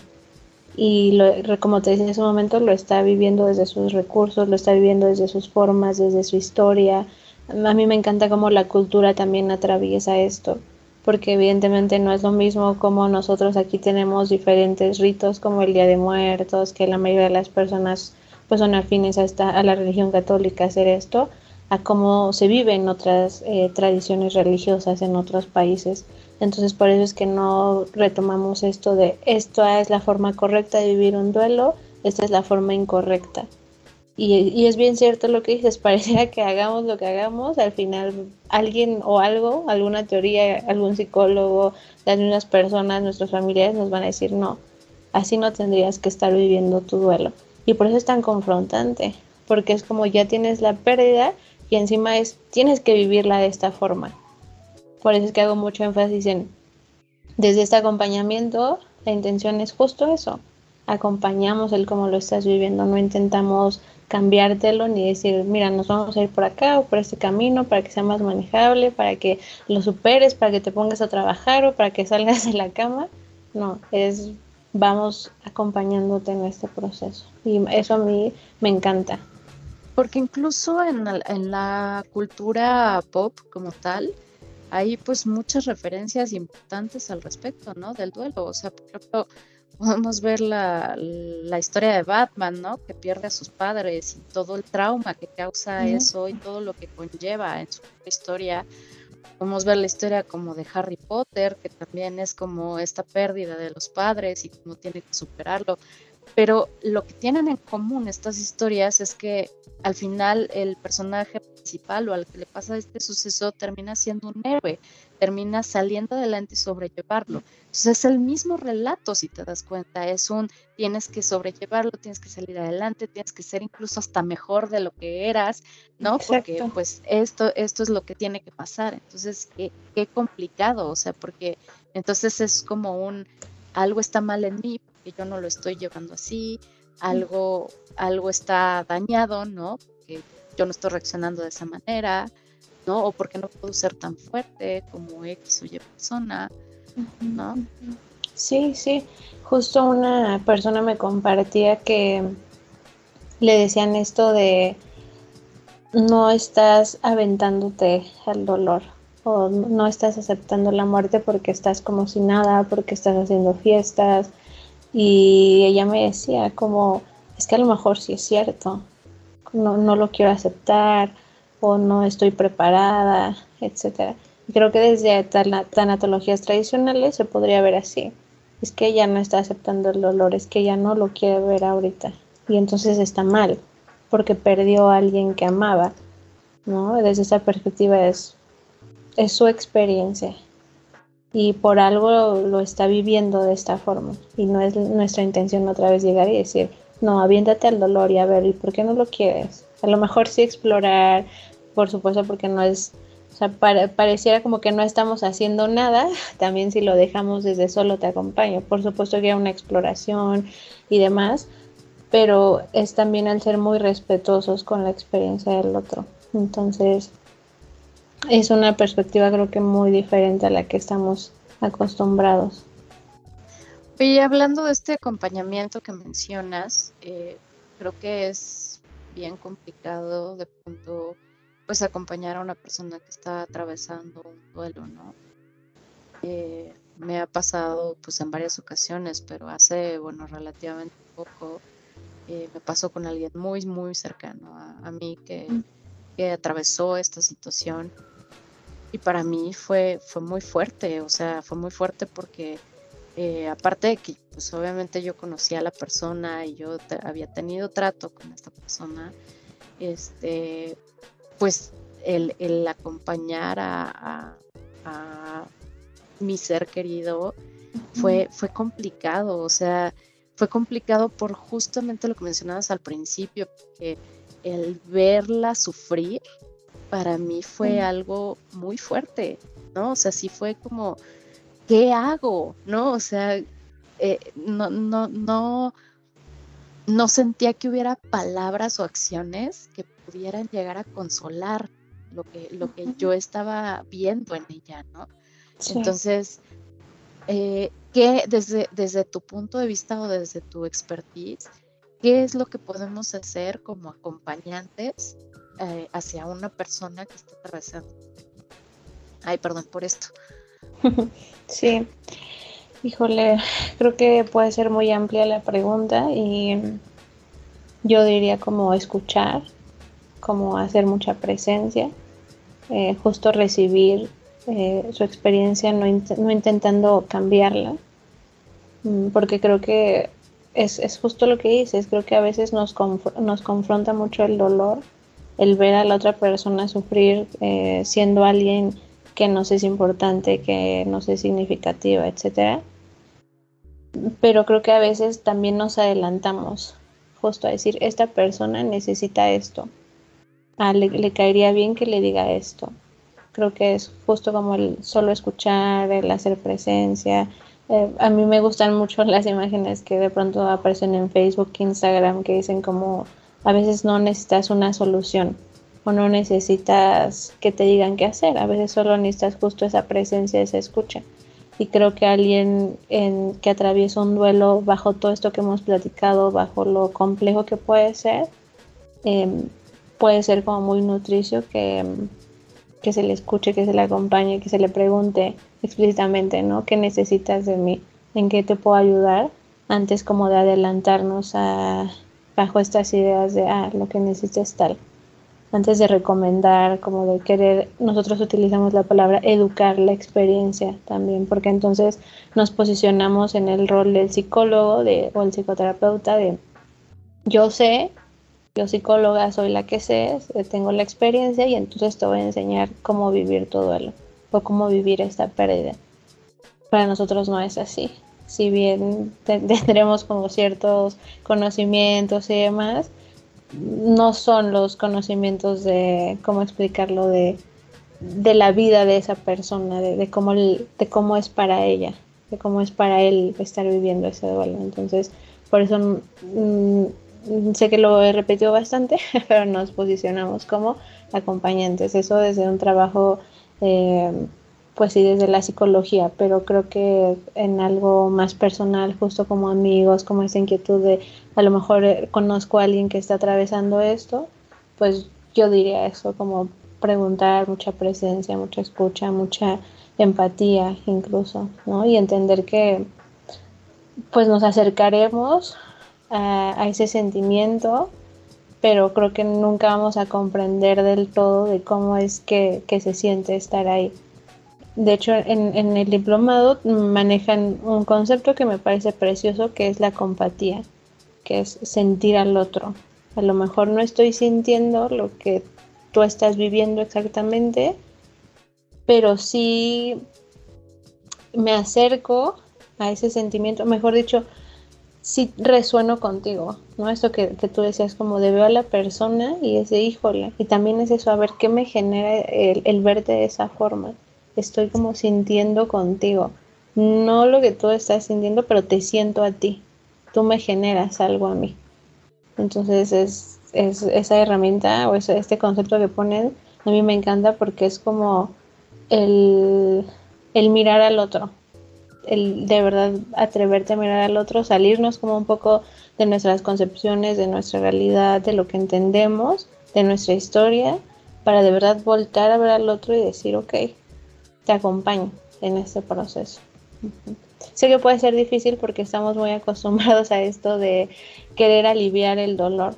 Y lo, como te decía en ese momento, lo está viviendo desde sus recursos, lo está viviendo desde sus formas, desde su historia, a mí me encanta cómo la cultura también atraviesa esto, porque evidentemente no es lo mismo como nosotros aquí tenemos diferentes ritos como el Día de Muertos, que la mayoría de las personas pues son afines a, esta, a la religión católica hacer esto, a cómo se vive en otras eh, tradiciones religiosas en otros países. Entonces por eso es que no retomamos esto de esto es la forma correcta de vivir un duelo, esta es la forma incorrecta. Y, es bien cierto lo que dices, parecía que hagamos lo que hagamos, al final alguien o algo, alguna teoría, algún psicólogo, las mismas personas, nuestros familiares nos van a decir, no, así no tendrías que estar viviendo tu duelo. Y por eso es tan confrontante, porque es como ya tienes la pérdida y encima es, tienes que vivirla de esta forma. Por eso es que hago mucho énfasis en, desde este acompañamiento, la intención es justo eso, acompañamos el cómo lo estás viviendo, no intentamos cambiártelo ni decir, mira, nos vamos a ir por acá o por este camino para que sea más manejable, para que lo superes, para que te pongas a trabajar o para que salgas de la cama. No, es vamos acompañándote en este proceso. Y eso a mí me encanta. Porque incluso en la, en la cultura pop como tal, hay pues muchas referencias importantes al respecto, ¿no? Del duelo. O sea, por ejemplo, podemos ver la, historia de Batman, ¿no? Que pierde a sus padres y todo el trauma que causa eso y todo lo que conlleva en su historia. Podemos ver la historia como de Harry Potter, que también es como esta pérdida de los padres y cómo tiene que superarlo. Pero lo que tienen en común estas historias es que al final el personaje principal o al que le pasa este suceso termina siendo un héroe, termina saliendo adelante y sobrellevarlo. Entonces es el mismo relato, si te das cuenta, es un tienes que sobrellevarlo, tienes que salir adelante, tienes que ser incluso hasta mejor de lo que eras, ¿no? Porque pues esto, esto es lo que tiene que pasar. Entonces, qué, qué complicado, o sea, porque entonces es como un algo está mal en mí, porque yo no lo estoy llevando así, algo, algo está dañado, ¿no? Porque yo no estoy reaccionando de esa manera, ¿no? O porque no puedo ser tan fuerte como X o Y persona, ¿no? Sí, sí. Justo una persona me compartía que le decían esto de no estás aventándote al dolor o no estás aceptando la muerte porque estás como si nada, porque estás haciendo fiestas. Y ella me decía como, es que a lo mejor sí es cierto, no, no lo quiero aceptar, o no estoy preparada, etcétera. Creo que desde tanatologías tradicionales se podría ver así. Es que ella no está aceptando el dolor, es que ella no lo quiere ver ahorita. Y entonces está mal, porque perdió a alguien que amaba. ¿no? Desde esa perspectiva es, es su experiencia. Y por algo lo está viviendo de esta forma. Y no es nuestra intención otra vez llegar y decir, no, aviéntate al dolor y a ver, ¿y por qué no lo quieres? A lo mejor sí explorar, por supuesto, porque no es, o sea, pareciera como que no estamos haciendo nada, también si lo dejamos desde solo te acompaño, por supuesto que hay una exploración y demás, pero es también al ser muy respetuosos con la experiencia del otro. Entonces, es una perspectiva creo que muy diferente a la que estamos acostumbrados. Y hablando de este acompañamiento que mencionas, eh, creo que es bien complicado de pronto pues acompañar a una persona que está atravesando un duelo, ¿no? Eh, me ha pasado pues en varias ocasiones, pero hace, bueno, relativamente poco, eh, me pasó con alguien muy, muy cercano a, mí que, mm. que, atravesó esta situación y para mí fue, fue muy fuerte, o sea, fue muy fuerte porque eh, aparte de que pues obviamente yo conocía a la persona y yo había tenido trato con esta persona, este, pues el, acompañar a, mi ser querido fue, fue complicado, o sea, fue complicado por justamente lo que mencionabas al principio, que el verla sufrir para mí fue algo muy fuerte, ¿no? O sea, sí fue como, ¿qué hago? ¿No? O sea, eh, no, no, no, no sentía que hubiera palabras o acciones que pudieran llegar a consolar lo que, lo que yo estaba viendo en ella, ¿no? Entonces, eh, ¿qué desde, desde tu punto de vista o desde tu expertise, qué es lo que podemos hacer como acompañantes eh, hacia una persona que está atravesando? Ay, perdón por esto. Sí, híjole, creo que puede ser muy amplia la pregunta y yo diría como escuchar, como hacer mucha presencia, eh, justo recibir eh, su experiencia, no, intentando cambiarla, mm, porque creo que es, justo lo que dices, creo que a veces nos, nos confronta mucho el dolor, el ver a la otra persona sufrir eh, siendo alguien que nos es importante, que nos es significativa, etcétera. Pero creo que a veces también nos adelantamos justo a decir, esta persona necesita esto ah, le, caería bien que le diga esto. Creo que es justo como el solo escuchar, el hacer presencia. Eh, a mí me gustan mucho las imágenes que de pronto aparecen en Facebook, Instagram, que dicen como a veces no necesitas una solución o no necesitas que te digan qué hacer, a veces solo necesitas justo esa presencia, esa escucha. Y creo que alguien en, que atraviesa un duelo bajo todo esto que hemos platicado, bajo lo complejo que puede ser, eh, puede ser como muy nutricio que, que se le escuche, que se le acompañe, que se le pregunte explícitamente, ¿no? ¿Qué necesitas de mí? ¿En qué te puedo ayudar? Antes como de adelantarnos a, bajo estas ideas de, ah, lo que necesitas tal. Antes de recomendar, como de querer, nosotros utilizamos la palabra educar la experiencia también, porque entonces nos posicionamos en el rol del psicólogo de, o el psicoterapeuta de, yo sé yo psicóloga soy la que sé, eh, tengo la experiencia y entonces te voy a enseñar cómo vivir todo duelo o cómo vivir esta pérdida. Para nosotros no es así. Si bien tendremos como ciertos conocimientos y demás, no son los conocimientos de, ¿cómo explicarlo?, de, de la vida de esa persona, de, de, cómo, de cómo es para ella, de cómo es para él estar viviendo ese duelo. Entonces, por eso mm, sé que lo he repetido bastante, pero nos posicionamos como acompañantes. Eso desde un trabajo, eh, pues sí, desde la psicología, pero creo que en algo más personal, justo como amigos, como esa inquietud de a lo mejor eh, conozco a alguien que está atravesando esto, pues yo diría eso, como preguntar, mucha presencia, mucha escucha, mucha empatía incluso, ¿no? Y entender que pues nos acercaremos a, ese sentimiento, pero creo que nunca vamos a comprender del todo de cómo es que, se siente estar ahí. De hecho, en, en, el diplomado manejan un concepto que me parece precioso, que es la compatía, que es sentir al otro. A lo mejor no estoy sintiendo lo que tú estás viviendo exactamente, pero sí me acerco a ese sentimiento, mejor dicho, sí resueno contigo, ¿no? Esto que, tú decías, como de veo a la persona y ese híjole, y también es eso, a ver qué me genera el, verte de esa forma. Estoy como sintiendo contigo, no lo que tú estás sintiendo, pero te siento a ti, tú me generas algo a mí. Entonces es, es esa herramienta o ese, este concepto que ponen, a mí me encanta porque es como el, el mirar al otro, el de verdad atreverte a mirar al otro, salirnos como un poco de nuestras concepciones, de nuestra realidad, de lo que entendemos, de nuestra historia, para de verdad voltar a ver al otro y decir, ok, te acompaño en este proceso. Sé que puede ser difícil porque estamos muy acostumbrados a esto de querer aliviar el dolor,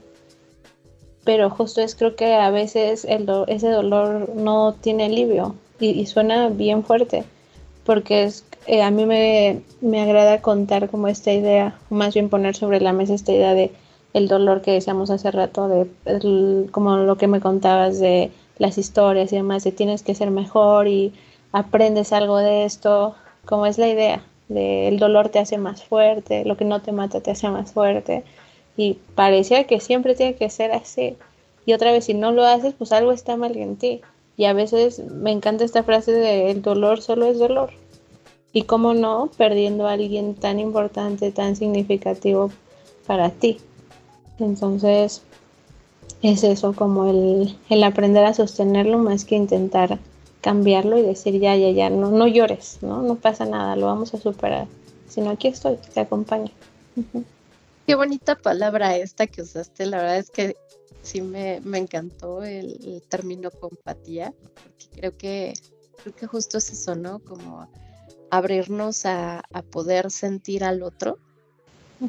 pero justo es creo que a veces el ese dolor no tiene alivio y, suena bien fuerte, porque es, eh, a mí me, me, agrada contar como esta idea, más bien poner sobre la mesa esta idea de el dolor que decíamos hace rato, de como lo que me contabas de las historias y demás, de tienes que ser mejor y aprendes algo de esto, como es la idea, de el dolor te hace más fuerte, lo que no te mata te hace más fuerte. Y parecía que siempre tiene que ser así. Y otra vez, si no lo haces, pues algo está mal en ti. Y a veces me encanta esta frase de el dolor solo es dolor. Y cómo no, perdiendo a alguien tan importante, tan significativo para ti. Entonces, es eso, como el, el aprender a sostenerlo más que intentar cambiarlo y decir ya, ya, ya, no, no llores, ¿no? No pasa nada, lo vamos a superar. Sino aquí estoy, te acompaño. Qué bonita palabra esta que usaste, la verdad es que sí me, encantó el, término compatía, porque creo que, creo que justo es eso, ¿no? Como abrirnos a, poder sentir al otro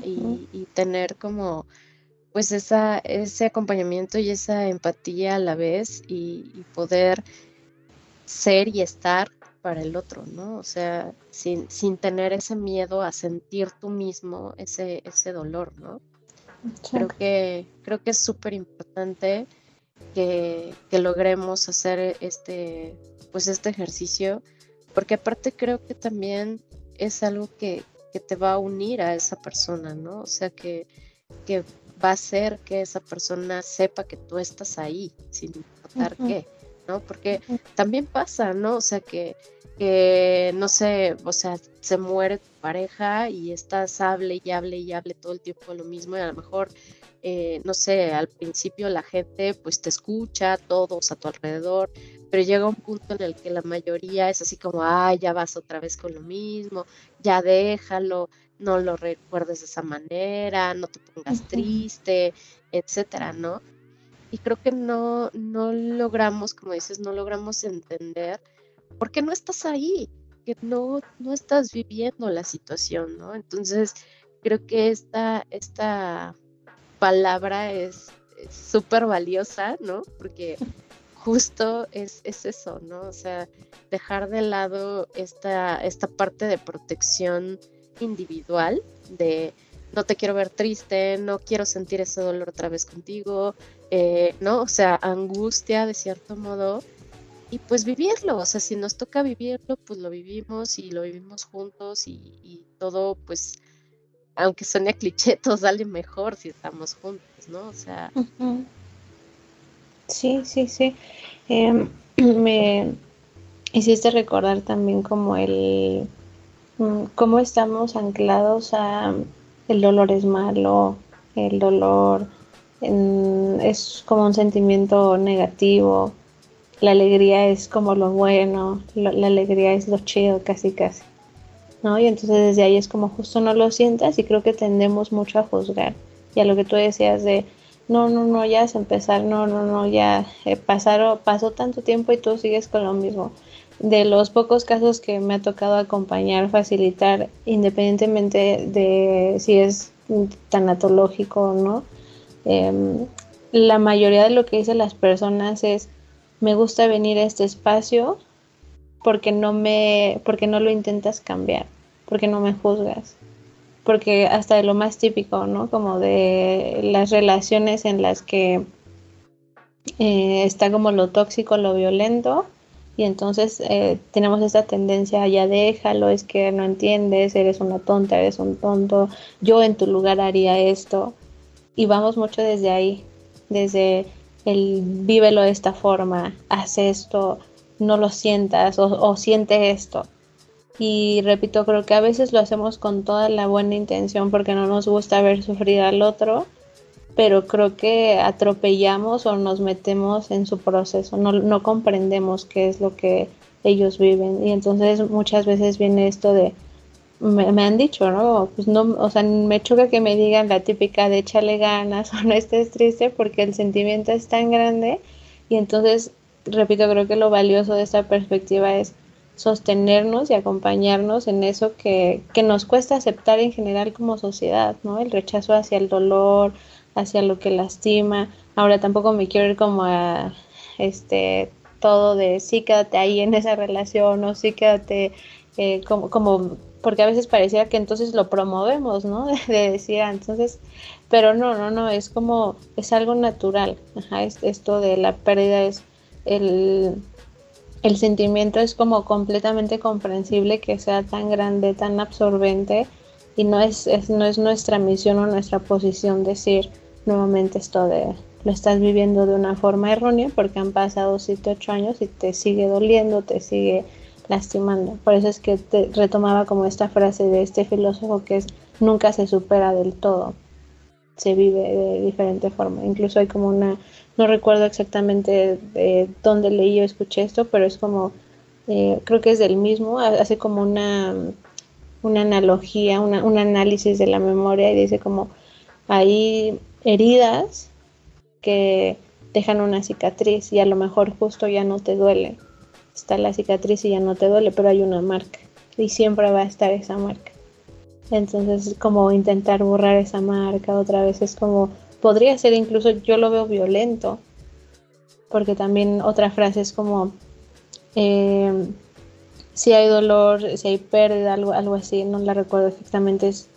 y, tener como pues esa, ese acompañamiento y esa empatía a la vez y, poder ser y estar para el otro, ¿no? O sea, sin, sin tener ese miedo a sentir tú mismo ese, ese dolor, ¿no? Creo que, creo que es súper importante que, logremos hacer este, pues este ejercicio, porque aparte creo que también es algo que, te va a unir a esa persona, ¿no? O sea, que, que va a hacer que esa persona sepa que tú estás ahí, sin importar qué, ¿no? Porque también pasa, ¿no? O sea, que que no sé, o sea, se muere tu pareja y estás hable y hable y hable todo el tiempo lo mismo y a lo mejor, eh, no sé, al principio la gente pues te escucha, todos a tu alrededor, pero llega un punto en el que la mayoría es así como, ay, ya vas otra vez con lo mismo, ya déjalo, no lo recuerdes de esa manera, no te pongas triste, etcétera, ¿no? Y creo que no, no logramos, como dices, no logramos entender porque no estás ahí, que no, no estás viviendo la situación, ¿no? Entonces, creo que esta, esta palabra es súper valiosa, ¿no? Porque justo es, es, eso, ¿no? O sea, dejar de lado esta, esta parte de protección individual, de no te quiero ver triste, no quiero sentir ese dolor otra vez contigo, eh, ¿no? O sea, angustia de cierto modo, y pues vivirlo, o sea, si nos toca vivirlo, pues lo vivimos y lo vivimos juntos y, todo, pues, aunque suene cliché, todo sale mejor si estamos juntos, ¿no? O sea. Sí, sí, sí. Em, me hiciste recordar también como el, mm, cómo estamos anclados a el dolor es malo, el dolor es como un sentimiento negativo la alegría es como lo bueno, la alegría es lo chido, casi casi. ¿No? Y entonces desde ahí es como justo no lo sientas y creo que tendemos mucho a juzgar. Y a lo que tú decías de, no, no, no, ya es empezar, no, no, no, ya eh, pasaron, pasó tanto tiempo y tú sigues con lo mismo. De los pocos casos que me ha tocado acompañar, facilitar, independientemente de si es tanatológico o no, em, la mayoría de lo que dicen las personas es, me gusta venir a este espacio porque no me, porque no lo intentas cambiar, porque no me juzgas. Porque hasta de lo más típico, ¿no? Como de las relaciones en las que eh, está como lo tóxico, lo violento, y entonces eh, tenemos esta tendencia, ya déjalo, es que no entiendes, eres una tonta, eres un tonto, yo en tu lugar haría esto. Y vamos mucho desde ahí, desde el vívelo de esta forma, haz esto, no lo sientas o, siente esto. Y repito, creo que a veces lo hacemos con toda la buena intención porque no nos gusta ver sufrir al otro, pero creo que atropellamos o nos metemos en su proceso, no, no comprendemos qué es lo que ellos viven. Y entonces muchas veces viene esto de, me, han dicho, ¿no? Pues no, o sea, me choca que me digan la típica de échale ganas o no estés triste porque el sentimiento es tan grande y entonces, repito, creo que lo valioso de esta perspectiva es sostenernos y acompañarnos en eso que, que nos cuesta aceptar en general como sociedad, ¿no? El rechazo hacia el dolor, hacia lo que lastima. Ahora tampoco me quiero ir como a este todo de sí quédate ahí en esa relación o sí quédate eh, como, como porque a veces parecía que entonces lo promovemos, ¿no? De, decir, ah, entonces, pero no, no, no, es como, es algo natural, Ajá, esto de la pérdida es el, el sentimiento es como completamente comprensible que sea tan grande, tan absorbente y no es, no es nuestra misión o nuestra posición decir nuevamente esto de lo estás viviendo de una forma errónea porque han pasado 7, 8 años y te sigue doliendo, te sigue lastimando. Por eso es que te retomaba como esta frase de este filósofo que es nunca se supera del todo, se vive de diferente forma. Incluso hay como una, no recuerdo exactamente de dónde leí o escuché esto, pero es como, eh, creo que es del mismo, hace como una, una analogía, un análisis de la memoria y dice como hay heridas que dejan una cicatriz y a lo mejor justo ya no te duele está la cicatriz y ya no te duele, pero hay una marca y siempre va a estar esa marca. Entonces es como intentar borrar esa marca otra vez, es como, podría ser incluso, yo lo veo violento, porque también otra frase es como, em, si hay dolor, si hay pérdida, algo, algo así, no la recuerdo exactamente, es,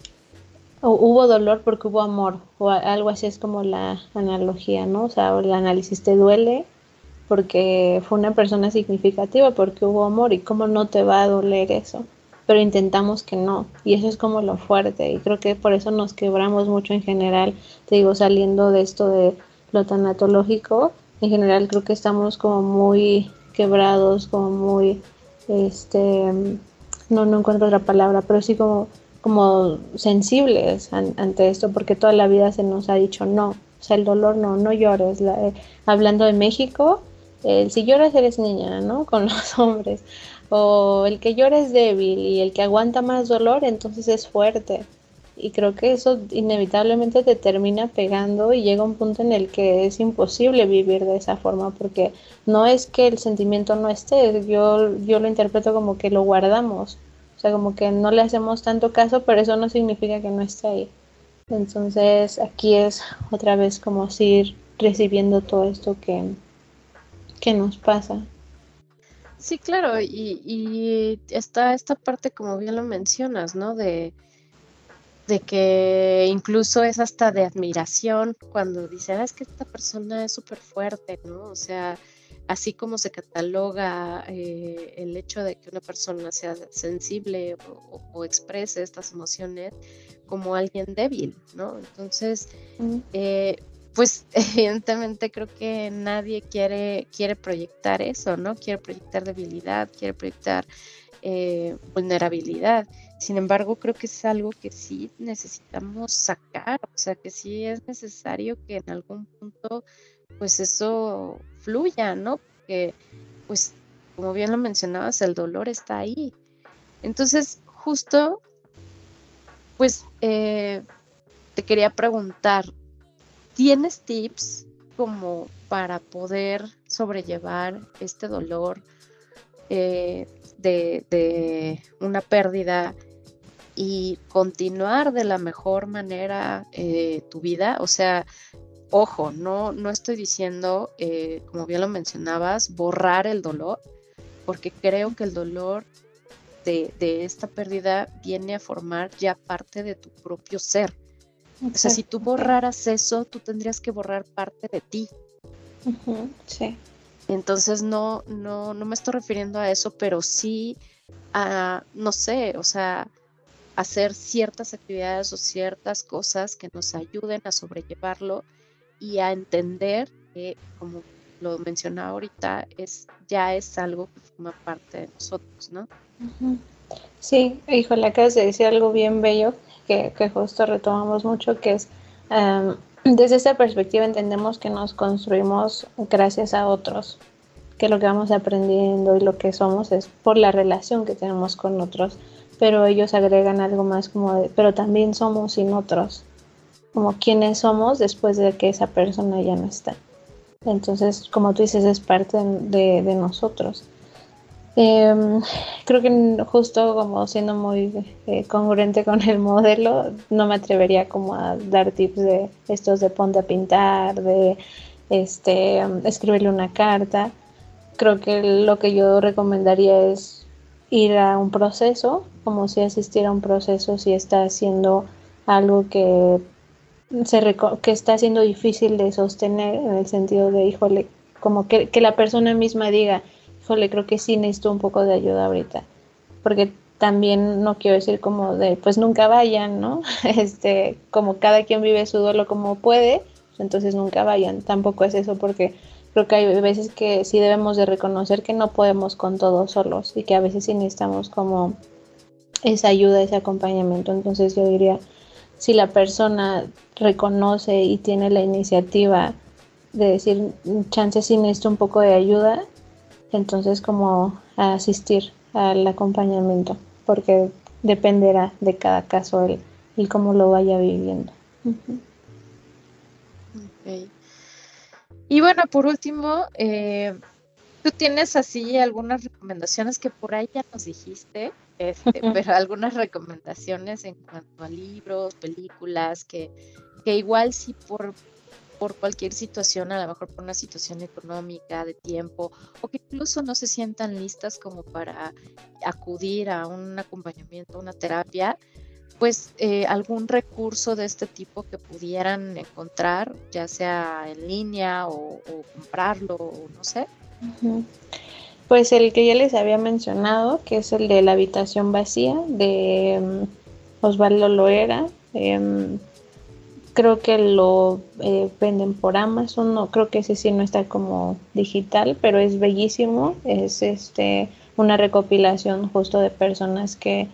hubo dolor porque hubo amor, o algo así es como la analogía, ¿no? O sea, el análisis te duele, porque fue una persona significativa, porque hubo amor y cómo no te va a doler eso. Pero intentamos que no, y eso es como lo fuerte, y creo que por eso nos quebramos mucho en general, te digo, saliendo de esto de lo tanatológico, en general creo que estamos como muy quebrados, como muy, este, no, no encuentro otra palabra, pero sí como, como sensibles ante esto, porque toda la vida se nos ha dicho no, o sea, el dolor no, no llores. Eh, hablando de México, el si lloras eres niña, ¿no? Con los hombres. O el que llora es débil y el que aguanta más dolor, entonces es fuerte. Y creo que eso inevitablemente te termina pegando y llega un punto en el que es imposible vivir de esa forma porque no es que el sentimiento no esté, yo, yo lo interpreto como que lo guardamos, o sea, como que no le hacemos tanto caso, pero eso no significa que no esté ahí. Entonces aquí es otra vez como seguir recibiendo todo esto que, que nos pasa. Sí, claro, y, está esta parte, como bien lo mencionas, ¿no? De, de que incluso es hasta de admiración cuando dicen, ah, es que esta persona es súper fuerte, ¿no? O sea, así como se cataloga eh, el hecho de que una persona sea sensible o, exprese estas emociones como alguien débil, ¿no? Entonces, eh, pues evidentemente creo que nadie quiere, quiere proyectar eso, ¿no? Quiere proyectar debilidad, quiere proyectar eh, vulnerabilidad. Sin embargo, creo que es algo que sí necesitamos sacar, o sea, que sí es necesario que en algún punto, pues eso fluya, ¿no? Porque, pues, como bien lo mencionabas, el dolor está ahí. Entonces, justo, pues, eh, te quería preguntar, ¿Tienes tips como para poder sobrellevar este dolor eh, de, una pérdida y continuar de la mejor manera eh, tu vida? O sea, ojo, no, no estoy diciendo, eh, como bien lo mencionabas, borrar el dolor, porque creo que el dolor de, de, esta pérdida viene a formar ya parte de tu propio ser. O sea, si tú borraras eso, tú tendrías que borrar parte de ti. sí. Entonces no, no, no me estoy refiriendo a eso, pero sí a, no sé, o sea, hacer ciertas actividades o ciertas cosas que nos ayuden a sobrellevarlo y a entender que, como lo mencionaba ahorita, es, ya es algo que forma parte de nosotros, ¿no? Sí, híjole, acabas de decir algo bien bello que, justo retomamos mucho, que es em, desde esa perspectiva entendemos que nos construimos gracias a otros, que lo que vamos aprendiendo y lo que somos es por la relación que tenemos con otros, pero ellos agregan algo más como de, pero también somos sin otros, como quienes somos después de que esa persona ya no está. Entonces, como tú dices, es parte de nosotros. Em, creo que justo como siendo muy eh, congruente con el modelo, no me atrevería como a dar tips de estos de ponte a pintar, de este escribirle una carta. Creo que lo que yo recomendaría es ir a un proceso, como si asistiera a un proceso, si está haciendo algo que se que está siendo difícil de sostener en el sentido de, híjole, como que, que la persona misma diga, híjole, creo que sí necesito un poco de ayuda ahorita. Porque también no quiero decir como de, pues nunca vayan, ¿no? Este, como cada quien vive su duelo como puede, entonces nunca vayan. Tampoco es eso porque creo que hay veces que sí debemos de reconocer que no podemos con todos solos y que a veces sí necesitamos como esa ayuda, ese acompañamiento. Entonces yo diría, si la persona reconoce y tiene la iniciativa de decir, chances sí necesito un poco de ayuda, entonces como asistir al acompañamiento, porque dependerá de cada caso el, y cómo lo vaya viviendo. Y bueno, por último, eh, tú tienes así algunas recomendaciones que por ahí ya nos dijiste, este, pero algunas recomendaciones en cuanto a libros, películas, que, que igual si por por cualquier situación, a lo mejor por una situación económica, de tiempo, o que incluso no se sientan listas como para acudir a un acompañamiento, una terapia, pues eh, algún recurso de este tipo que pudieran encontrar, ya sea en línea o, comprarlo, o no sé. Pues el que ya les había mencionado, que es el de la habitación vacía de mm, Osvaldo Loera. Em, creo que lo eh, venden por Amazon, no creo que ese sí no está como digital, pero es bellísimo, es este una recopilación justo de personas que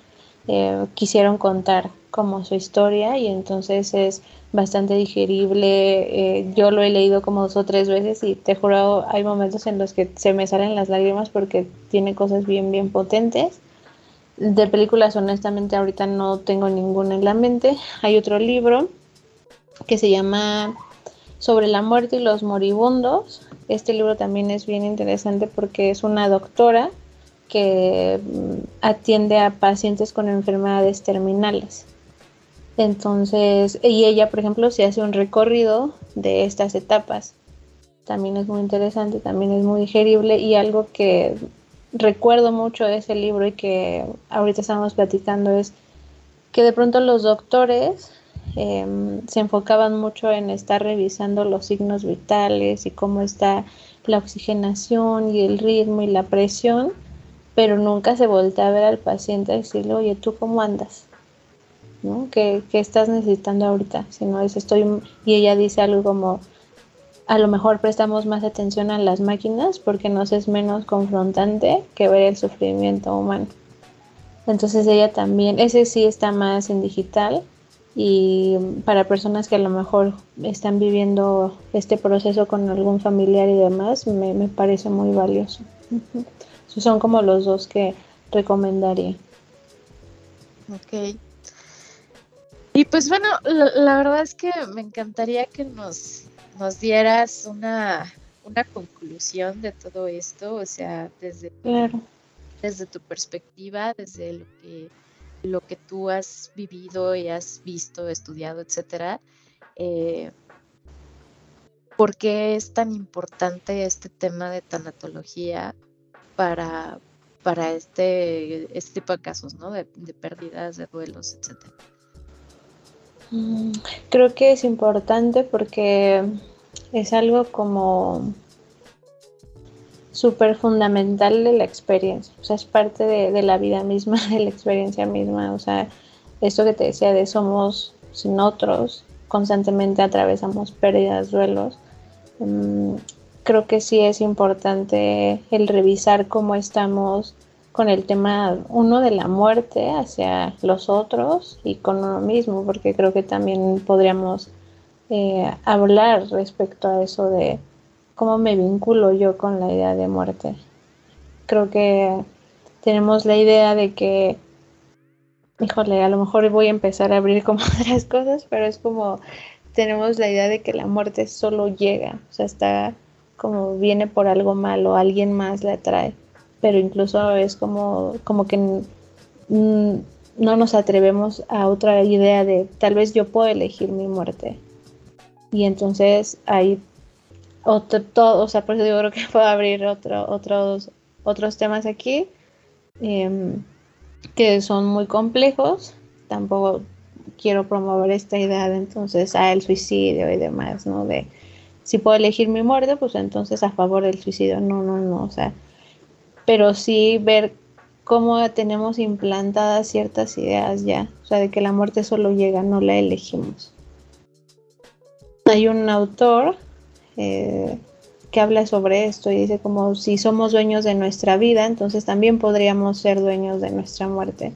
eh, quisieron contar como su historia y entonces es bastante digerible. Eh, yo lo he leído como dos o tres veces y te juro hay momentos en los que se me salen las lágrimas porque tiene cosas bien bien potentes. De películas honestamente ahorita no tengo ninguna en la mente. Hay otro libro que se llama Sobre la muerte y los moribundos. Este libro también es bien interesante porque es una doctora que mm, atiende a pacientes con enfermedades terminales. Entonces, y ella, por ejemplo, se hace un recorrido de estas etapas. También es muy interesante, también es muy digerible y algo que recuerdo mucho de ese libro y que ahorita estamos platicando es que de pronto los doctores Em, se enfocaban mucho en estar revisando los signos vitales y cómo está la oxigenación y el ritmo y la presión, pero nunca se voltea a ver al paciente y decirle, oye, ¿tú cómo andas? ¿No? ¿Qué, estás necesitando ahorita? Si no es estoy, y ella dice algo como, a lo mejor prestamos más atención a las máquinas porque nos es menos confrontante que ver el sufrimiento humano. Entonces ella también, ese sí está más en digital, y para personas que a lo mejor están viviendo este proceso con algún familiar y demás, me, me parece muy valioso. son como los dos que recomendaría. Ok. Y pues bueno, la, verdad es que me encantaría que nos, nos dieras una, una conclusión de todo esto, o sea, desde, desde tu perspectiva, desde lo que lo que tú has vivido y has visto, estudiado, etcétera. Eh, ¿Por qué es tan importante este tema de tanatología para, para este, este tipo de casos, ¿no? De, de pérdidas, de duelos, etcétera. Mm, creo que es importante porque es algo como súper fundamental de la experiencia, o sea, es parte de, la vida misma, de la experiencia misma, o sea, esto que te decía de somos sin otros, constantemente atravesamos pérdidas, duelos, mm, creo que sí es importante el revisar cómo estamos con el tema, uno, de la muerte hacia los otros y con uno mismo, porque creo que también podríamos eh, hablar respecto a eso de cómo me vinculo yo con la idea de muerte. Creo que tenemos la idea de que híjole, a lo mejor voy a empezar a abrir como otras cosas, pero es como tenemos la idea de que la muerte solo llega, o sea, está como viene por algo malo, alguien más la trae, pero incluso es como, como que no nos atrevemos a otra idea de tal vez yo puedo elegir mi muerte. Y entonces hay otro, todo, o sea, por eso digo creo que puedo abrir otro, otros, otros temas aquí em, que son muy complejos. Tampoco quiero promover esta idea de entonces a el suicidio y demás, ¿no? De si puedo elegir mi muerte, pues entonces a favor del suicidio. No, no, no, o sea, pero sí ver cómo tenemos implantadas ciertas ideas ya, o sea, de que la muerte solo llega, no la elegimos. Hay un autor eh, que habla sobre esto y dice como si somos dueños de nuestra vida, entonces también podríamos ser dueños de nuestra muerte.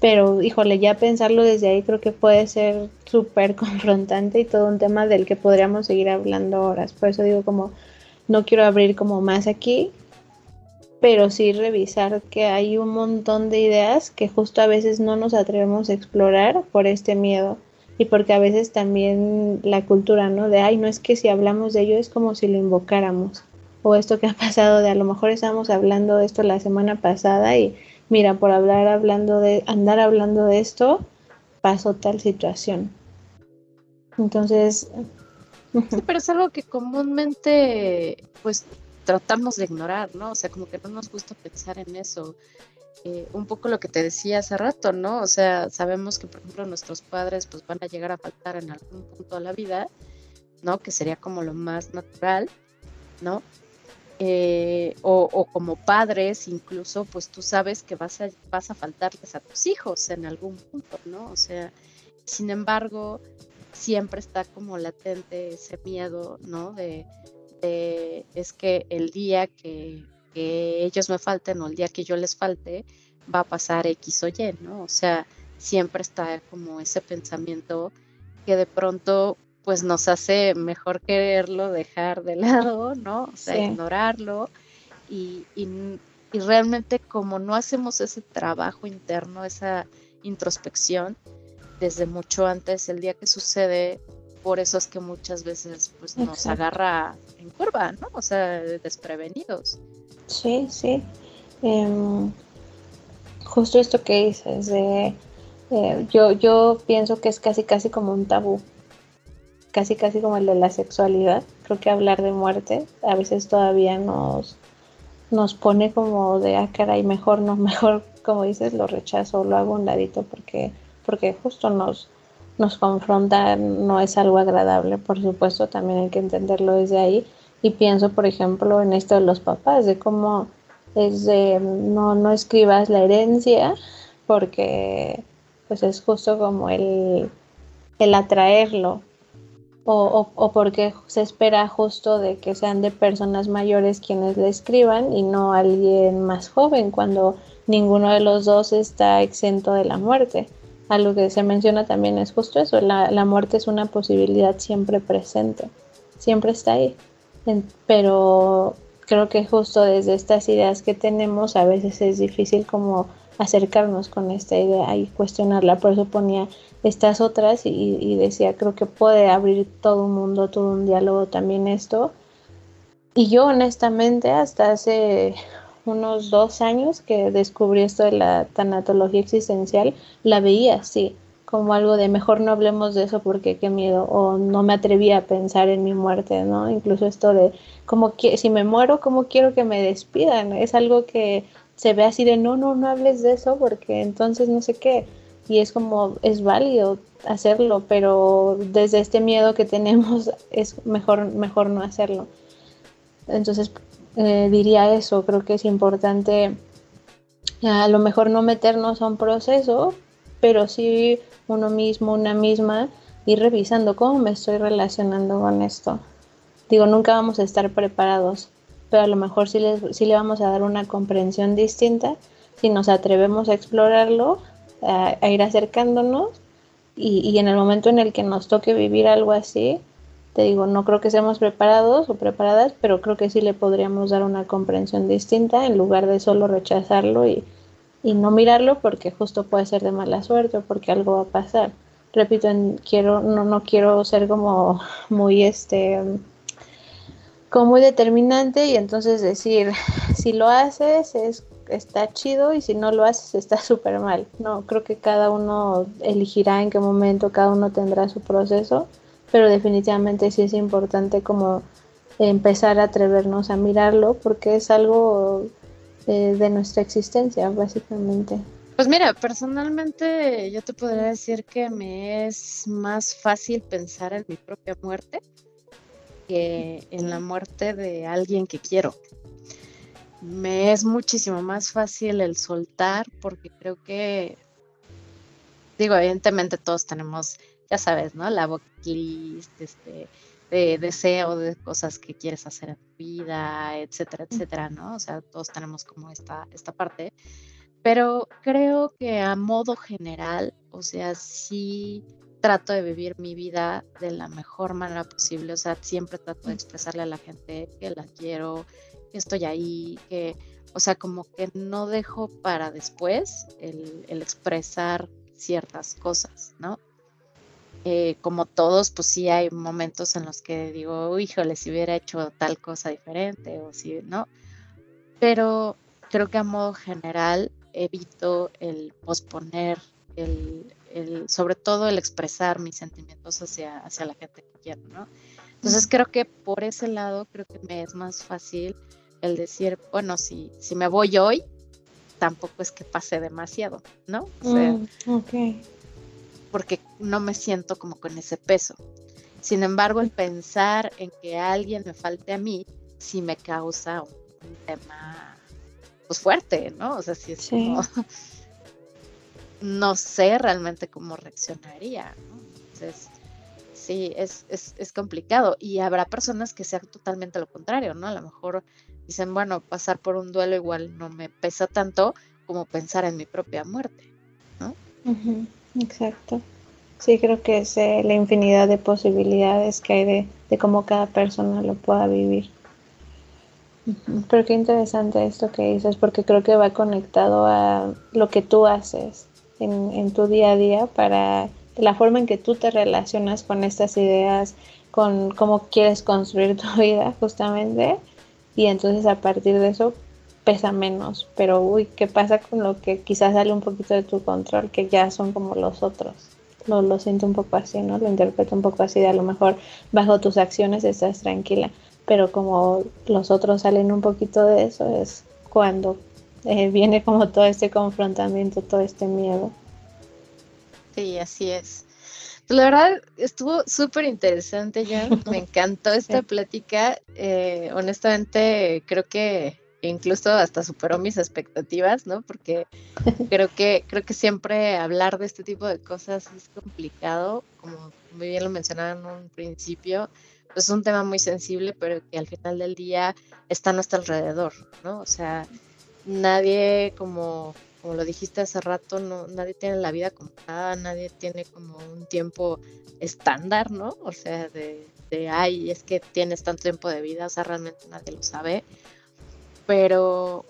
Pero, híjole, ya pensarlo desde ahí creo que puede ser súper confrontante y todo un tema del que podríamos seguir hablando horas. Por eso digo como, no quiero abrir como más aquí, pero sí revisar que hay un montón de ideas que justo a veces no nos atrevemos a explorar por este miedo y porque a veces también la cultura, ¿no? De, ay, no es que si hablamos de ello es como si lo invocáramos. O esto que ha pasado de a lo mejor estábamos hablando de esto la semana pasada y mira, por hablar hablando de andar hablando de esto pasó tal situación. Entonces, sí, pero es algo que comúnmente pues tratamos de ignorar, ¿no? O sea, como que no nos gusta pensar en eso. Eh, un poco lo que te decía hace rato, ¿no? O sea, sabemos que, por ejemplo, nuestros padres pues van a llegar a faltar en algún punto de la vida, ¿no? Que sería como lo más natural, ¿no? Eh, o, como padres, incluso, pues tú sabes que vas a, vas a faltarles a tus hijos en algún punto, ¿no? O sea, sin embargo, siempre está como latente ese miedo, ¿no? De, de es que el día que que ellos me falten o el día que yo les falte, va a pasar X o Y, ¿no? O sea, siempre está como ese pensamiento que de pronto pues nos hace mejor quererlo dejar de lado, ¿no? O sea, ignorarlo y, y, y, realmente como no hacemos ese trabajo interno, esa introspección, desde mucho antes, el día que sucede, por eso es que muchas veces pues nos agarra en curva, ¿no? O sea, desprevenidos. Sí, sí. Em, justo esto que dices, de, eh, yo, yo pienso que es casi casi como un tabú, casi casi como el de la sexualidad. Creo que hablar de muerte a veces todavía nos, nos pone como de, ah, caray, mejor no, mejor, como dices, lo rechazo, lo hago un ladito porque, porque justo nos, nos confronta, no es algo agradable, por supuesto, también hay que entenderlo desde ahí, y pienso, por ejemplo, en esto de los papás, de cómo es de no, no escribas la herencia porque pues es justo como el, el atraerlo o, o, porque se espera justo de que sean de personas mayores quienes le escriban y no alguien más joven cuando ninguno de los dos está exento de la muerte. Algo que se menciona también es justo eso, la, la muerte es una posibilidad siempre presente, siempre está ahí pero creo que justo desde estas ideas que tenemos a veces es difícil como acercarnos con esta idea y cuestionarla. Por eso ponía estas otras y, decía, creo que puede abrir todo un mundo, todo un diálogo también esto. Y yo honestamente hasta hace unos dos años que descubrí esto de la tanatología existencial, la veía así como algo de mejor no hablemos de eso porque qué miedo o no me atreví a pensar en mi muerte, ¿no? Incluso esto de como que si me muero, cómo quiero que me despidan, es algo que se ve así de no, no, no hables de eso porque entonces no sé qué y es como es válido hacerlo, pero desde este miedo que tenemos es mejor mejor no hacerlo. Entonces eh, diría eso, creo que es importante a lo mejor no meternos a un proceso, pero sí uno mismo, una misma, ir revisando cómo me estoy relacionando con esto. Digo, nunca vamos a estar preparados, pero a lo mejor sí le, sí le vamos a dar una comprensión distinta si nos atrevemos a explorarlo, a, ir acercándonos y, y, en el momento en el que nos toque vivir algo así, te digo, no creo que seamos preparados o preparadas, pero creo que sí le podríamos dar una comprensión distinta en lugar de solo rechazarlo y, y no mirarlo porque justo puede ser de mala suerte o porque algo va a pasar. Repito, quiero, no, no quiero ser como muy este como muy determinante y entonces decir si lo haces es está chido y si no lo haces está súper mal. No, creo que cada uno elegirá en qué momento, cada uno tendrá su proceso, pero definitivamente sí es importante como empezar a atrevernos a mirarlo porque es algo eh, de nuestra existencia, básicamente. Pues mira, personalmente yo te podría decir que me es más fácil pensar en mi propia muerte que en la muerte de alguien que quiero me es muchísimo más fácil el soltar porque creo que, digo, evidentemente todos tenemos, ya sabes, ¿no? La list, este, de deseo de cosas que quieres hacer en tu vida, etcétera, etcétera, ¿no? O sea, todos tenemos como esta, esta parte. Pero creo que a modo general, o sea, sí trato de vivir mi vida de la mejor manera posible, o sea, siempre trato de expresarle a la gente que la quiero, que estoy ahí, que, o sea, como que no dejo para después el, expresar ciertas cosas, ¿no? Eh, como todos, pues sí hay momentos en los que digo, híjole, si hubiera hecho tal cosa diferente o si, ¿no? Pero creo que a modo general evito el posponer, el, el, sobre todo el expresar mis sentimientos hacia, hacia la gente que quiero, ¿no? Entonces creo que por ese lado creo que me es más fácil el decir, bueno, si, si me voy hoy, tampoco es que pase demasiado, ¿no? O sea, mm, Porque no me siento como con ese peso. Sin embargo, el pensar en que alguien me falte a mí, sí me causa un, tema pues fuerte, ¿no? O sea, si es como no sé realmente cómo reaccionaría, ¿no? Entonces, sí, es, es, es, complicado. Y habrá personas que sean totalmente lo contrario, ¿no? A lo mejor dicen, bueno, pasar por un duelo igual no me pesa tanto como pensar en mi propia muerte, ¿no? Exacto. Sí, creo que es la infinidad de posibilidades que hay de, de cómo cada persona lo pueda vivir. Pero qué interesante esto que dices, porque creo que va conectado a lo que tú haces en, en tu día a día para la forma en que tú te relacionas con estas ideas, con cómo quieres construir tu vida justamente y entonces a partir de eso pesa menos, pero uy, ¿qué pasa con lo que quizás sale un poquito de tu control, que ya son como los otros? Lo, lo siento un poco así, ¿no? Lo interpreto un poco así, de a lo mejor bajo tus acciones estás tranquila, pero como los otros salen un poquito de eso es cuando eh, viene como todo este confrontamiento, todo este miedo. Sí, así es. La verdad estuvo súper interesante, Jan. Me encantó esta plática. Eh, honestamente, creo que incluso hasta superó mis expectativas, ¿no? Porque creo que creo que siempre hablar de este tipo de cosas es complicado, como muy bien lo mencionaban en un principio, pues es un tema muy sensible, pero que al final del día está a nuestro alrededor, ¿no? O sea, nadie como como lo dijiste hace rato, no, nadie tiene la vida comprada, nadie tiene como un tiempo estándar, ¿no? O sea, de, de, ay, es que tienes tanto tiempo de vida, o sea, realmente nadie lo sabe. Pero,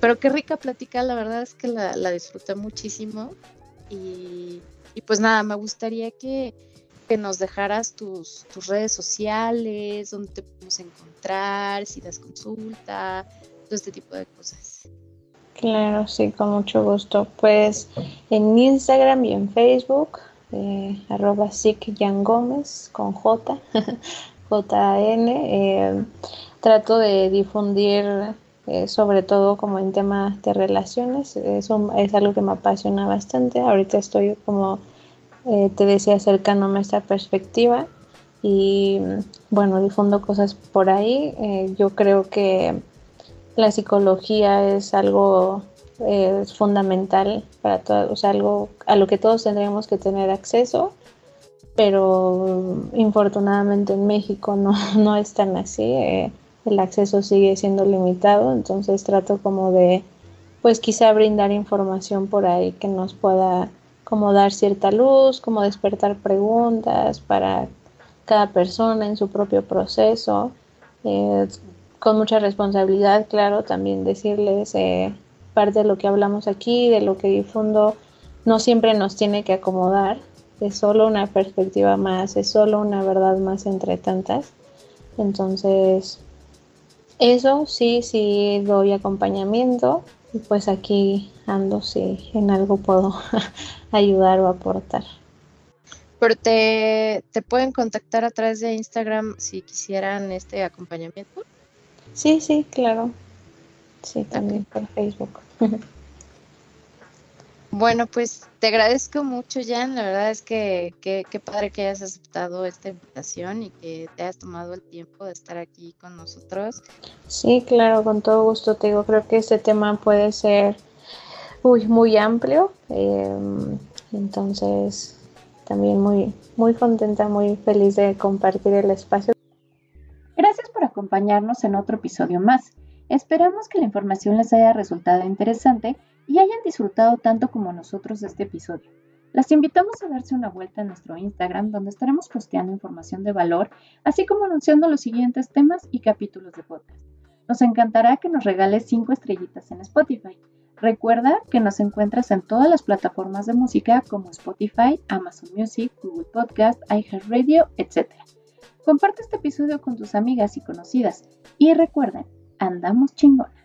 pero qué rica plática, la verdad es que la, la disfruté muchísimo. Y, pues nada, me gustaría que, que nos dejaras tus, tus redes sociales, donde te podemos encontrar, si das consulta, todo este tipo de cosas. Claro, sí, con mucho gusto. Pues en Instagram y en Facebook, eh, arroba Gómez con J, JN, eh, trato de difundir eh, sobre todo como en temas de relaciones, eso es algo que me apasiona bastante. Ahorita estoy como eh, te decía acercándome a esta perspectiva y bueno, difundo cosas por ahí. yo creo que la psicología es algo es fundamental para todos, o sea, algo a lo que todos tendríamos que tener acceso, pero infortunadamente en México no, no es tan así, eh, el acceso sigue siendo limitado, entonces trato como de, pues quizá brindar información por ahí que nos pueda como dar cierta luz, como despertar preguntas para cada persona en su propio proceso. Eh, con mucha responsabilidad, claro, también decirles, eh, parte de lo que hablamos aquí, de lo que difundo, no siempre nos tiene que acomodar, es solo una perspectiva más, es solo una verdad más entre tantas. Entonces, eso sí, sí doy acompañamiento y pues aquí ando si en algo puedo ayudar o aportar. Pero te, te pueden contactar a través de Instagram si quisieran este acompañamiento. Sí, sí, claro. Sí, también por Facebook. Bueno, pues te agradezco mucho, Jan. La verdad es que qué padre que hayas aceptado esta invitación y que te hayas tomado el tiempo de estar aquí con nosotros. Sí, claro, con todo gusto te digo, creo que este tema puede ser uy, muy amplio. Em, entonces, también muy, muy contenta, muy feliz de compartir el espacio. Gracias por acompañarnos en otro episodio más. Esperamos que la información les haya resultado interesante y hayan disfrutado tanto como nosotros este episodio. Las invitamos a darse una vuelta en nuestro Instagram donde estaremos posteando información de valor, así como anunciando los siguientes temas y capítulos de podcast. Nos encantará que nos regales 5 estrellitas en Spotify. Recuerda que nos encuentras en todas las plataformas de música como Spotify, Amazon Music, Google Podcast, iHeartRadio, etc. Comparte este episodio con tus amigas y conocidas y recuerden, andamos chingonas.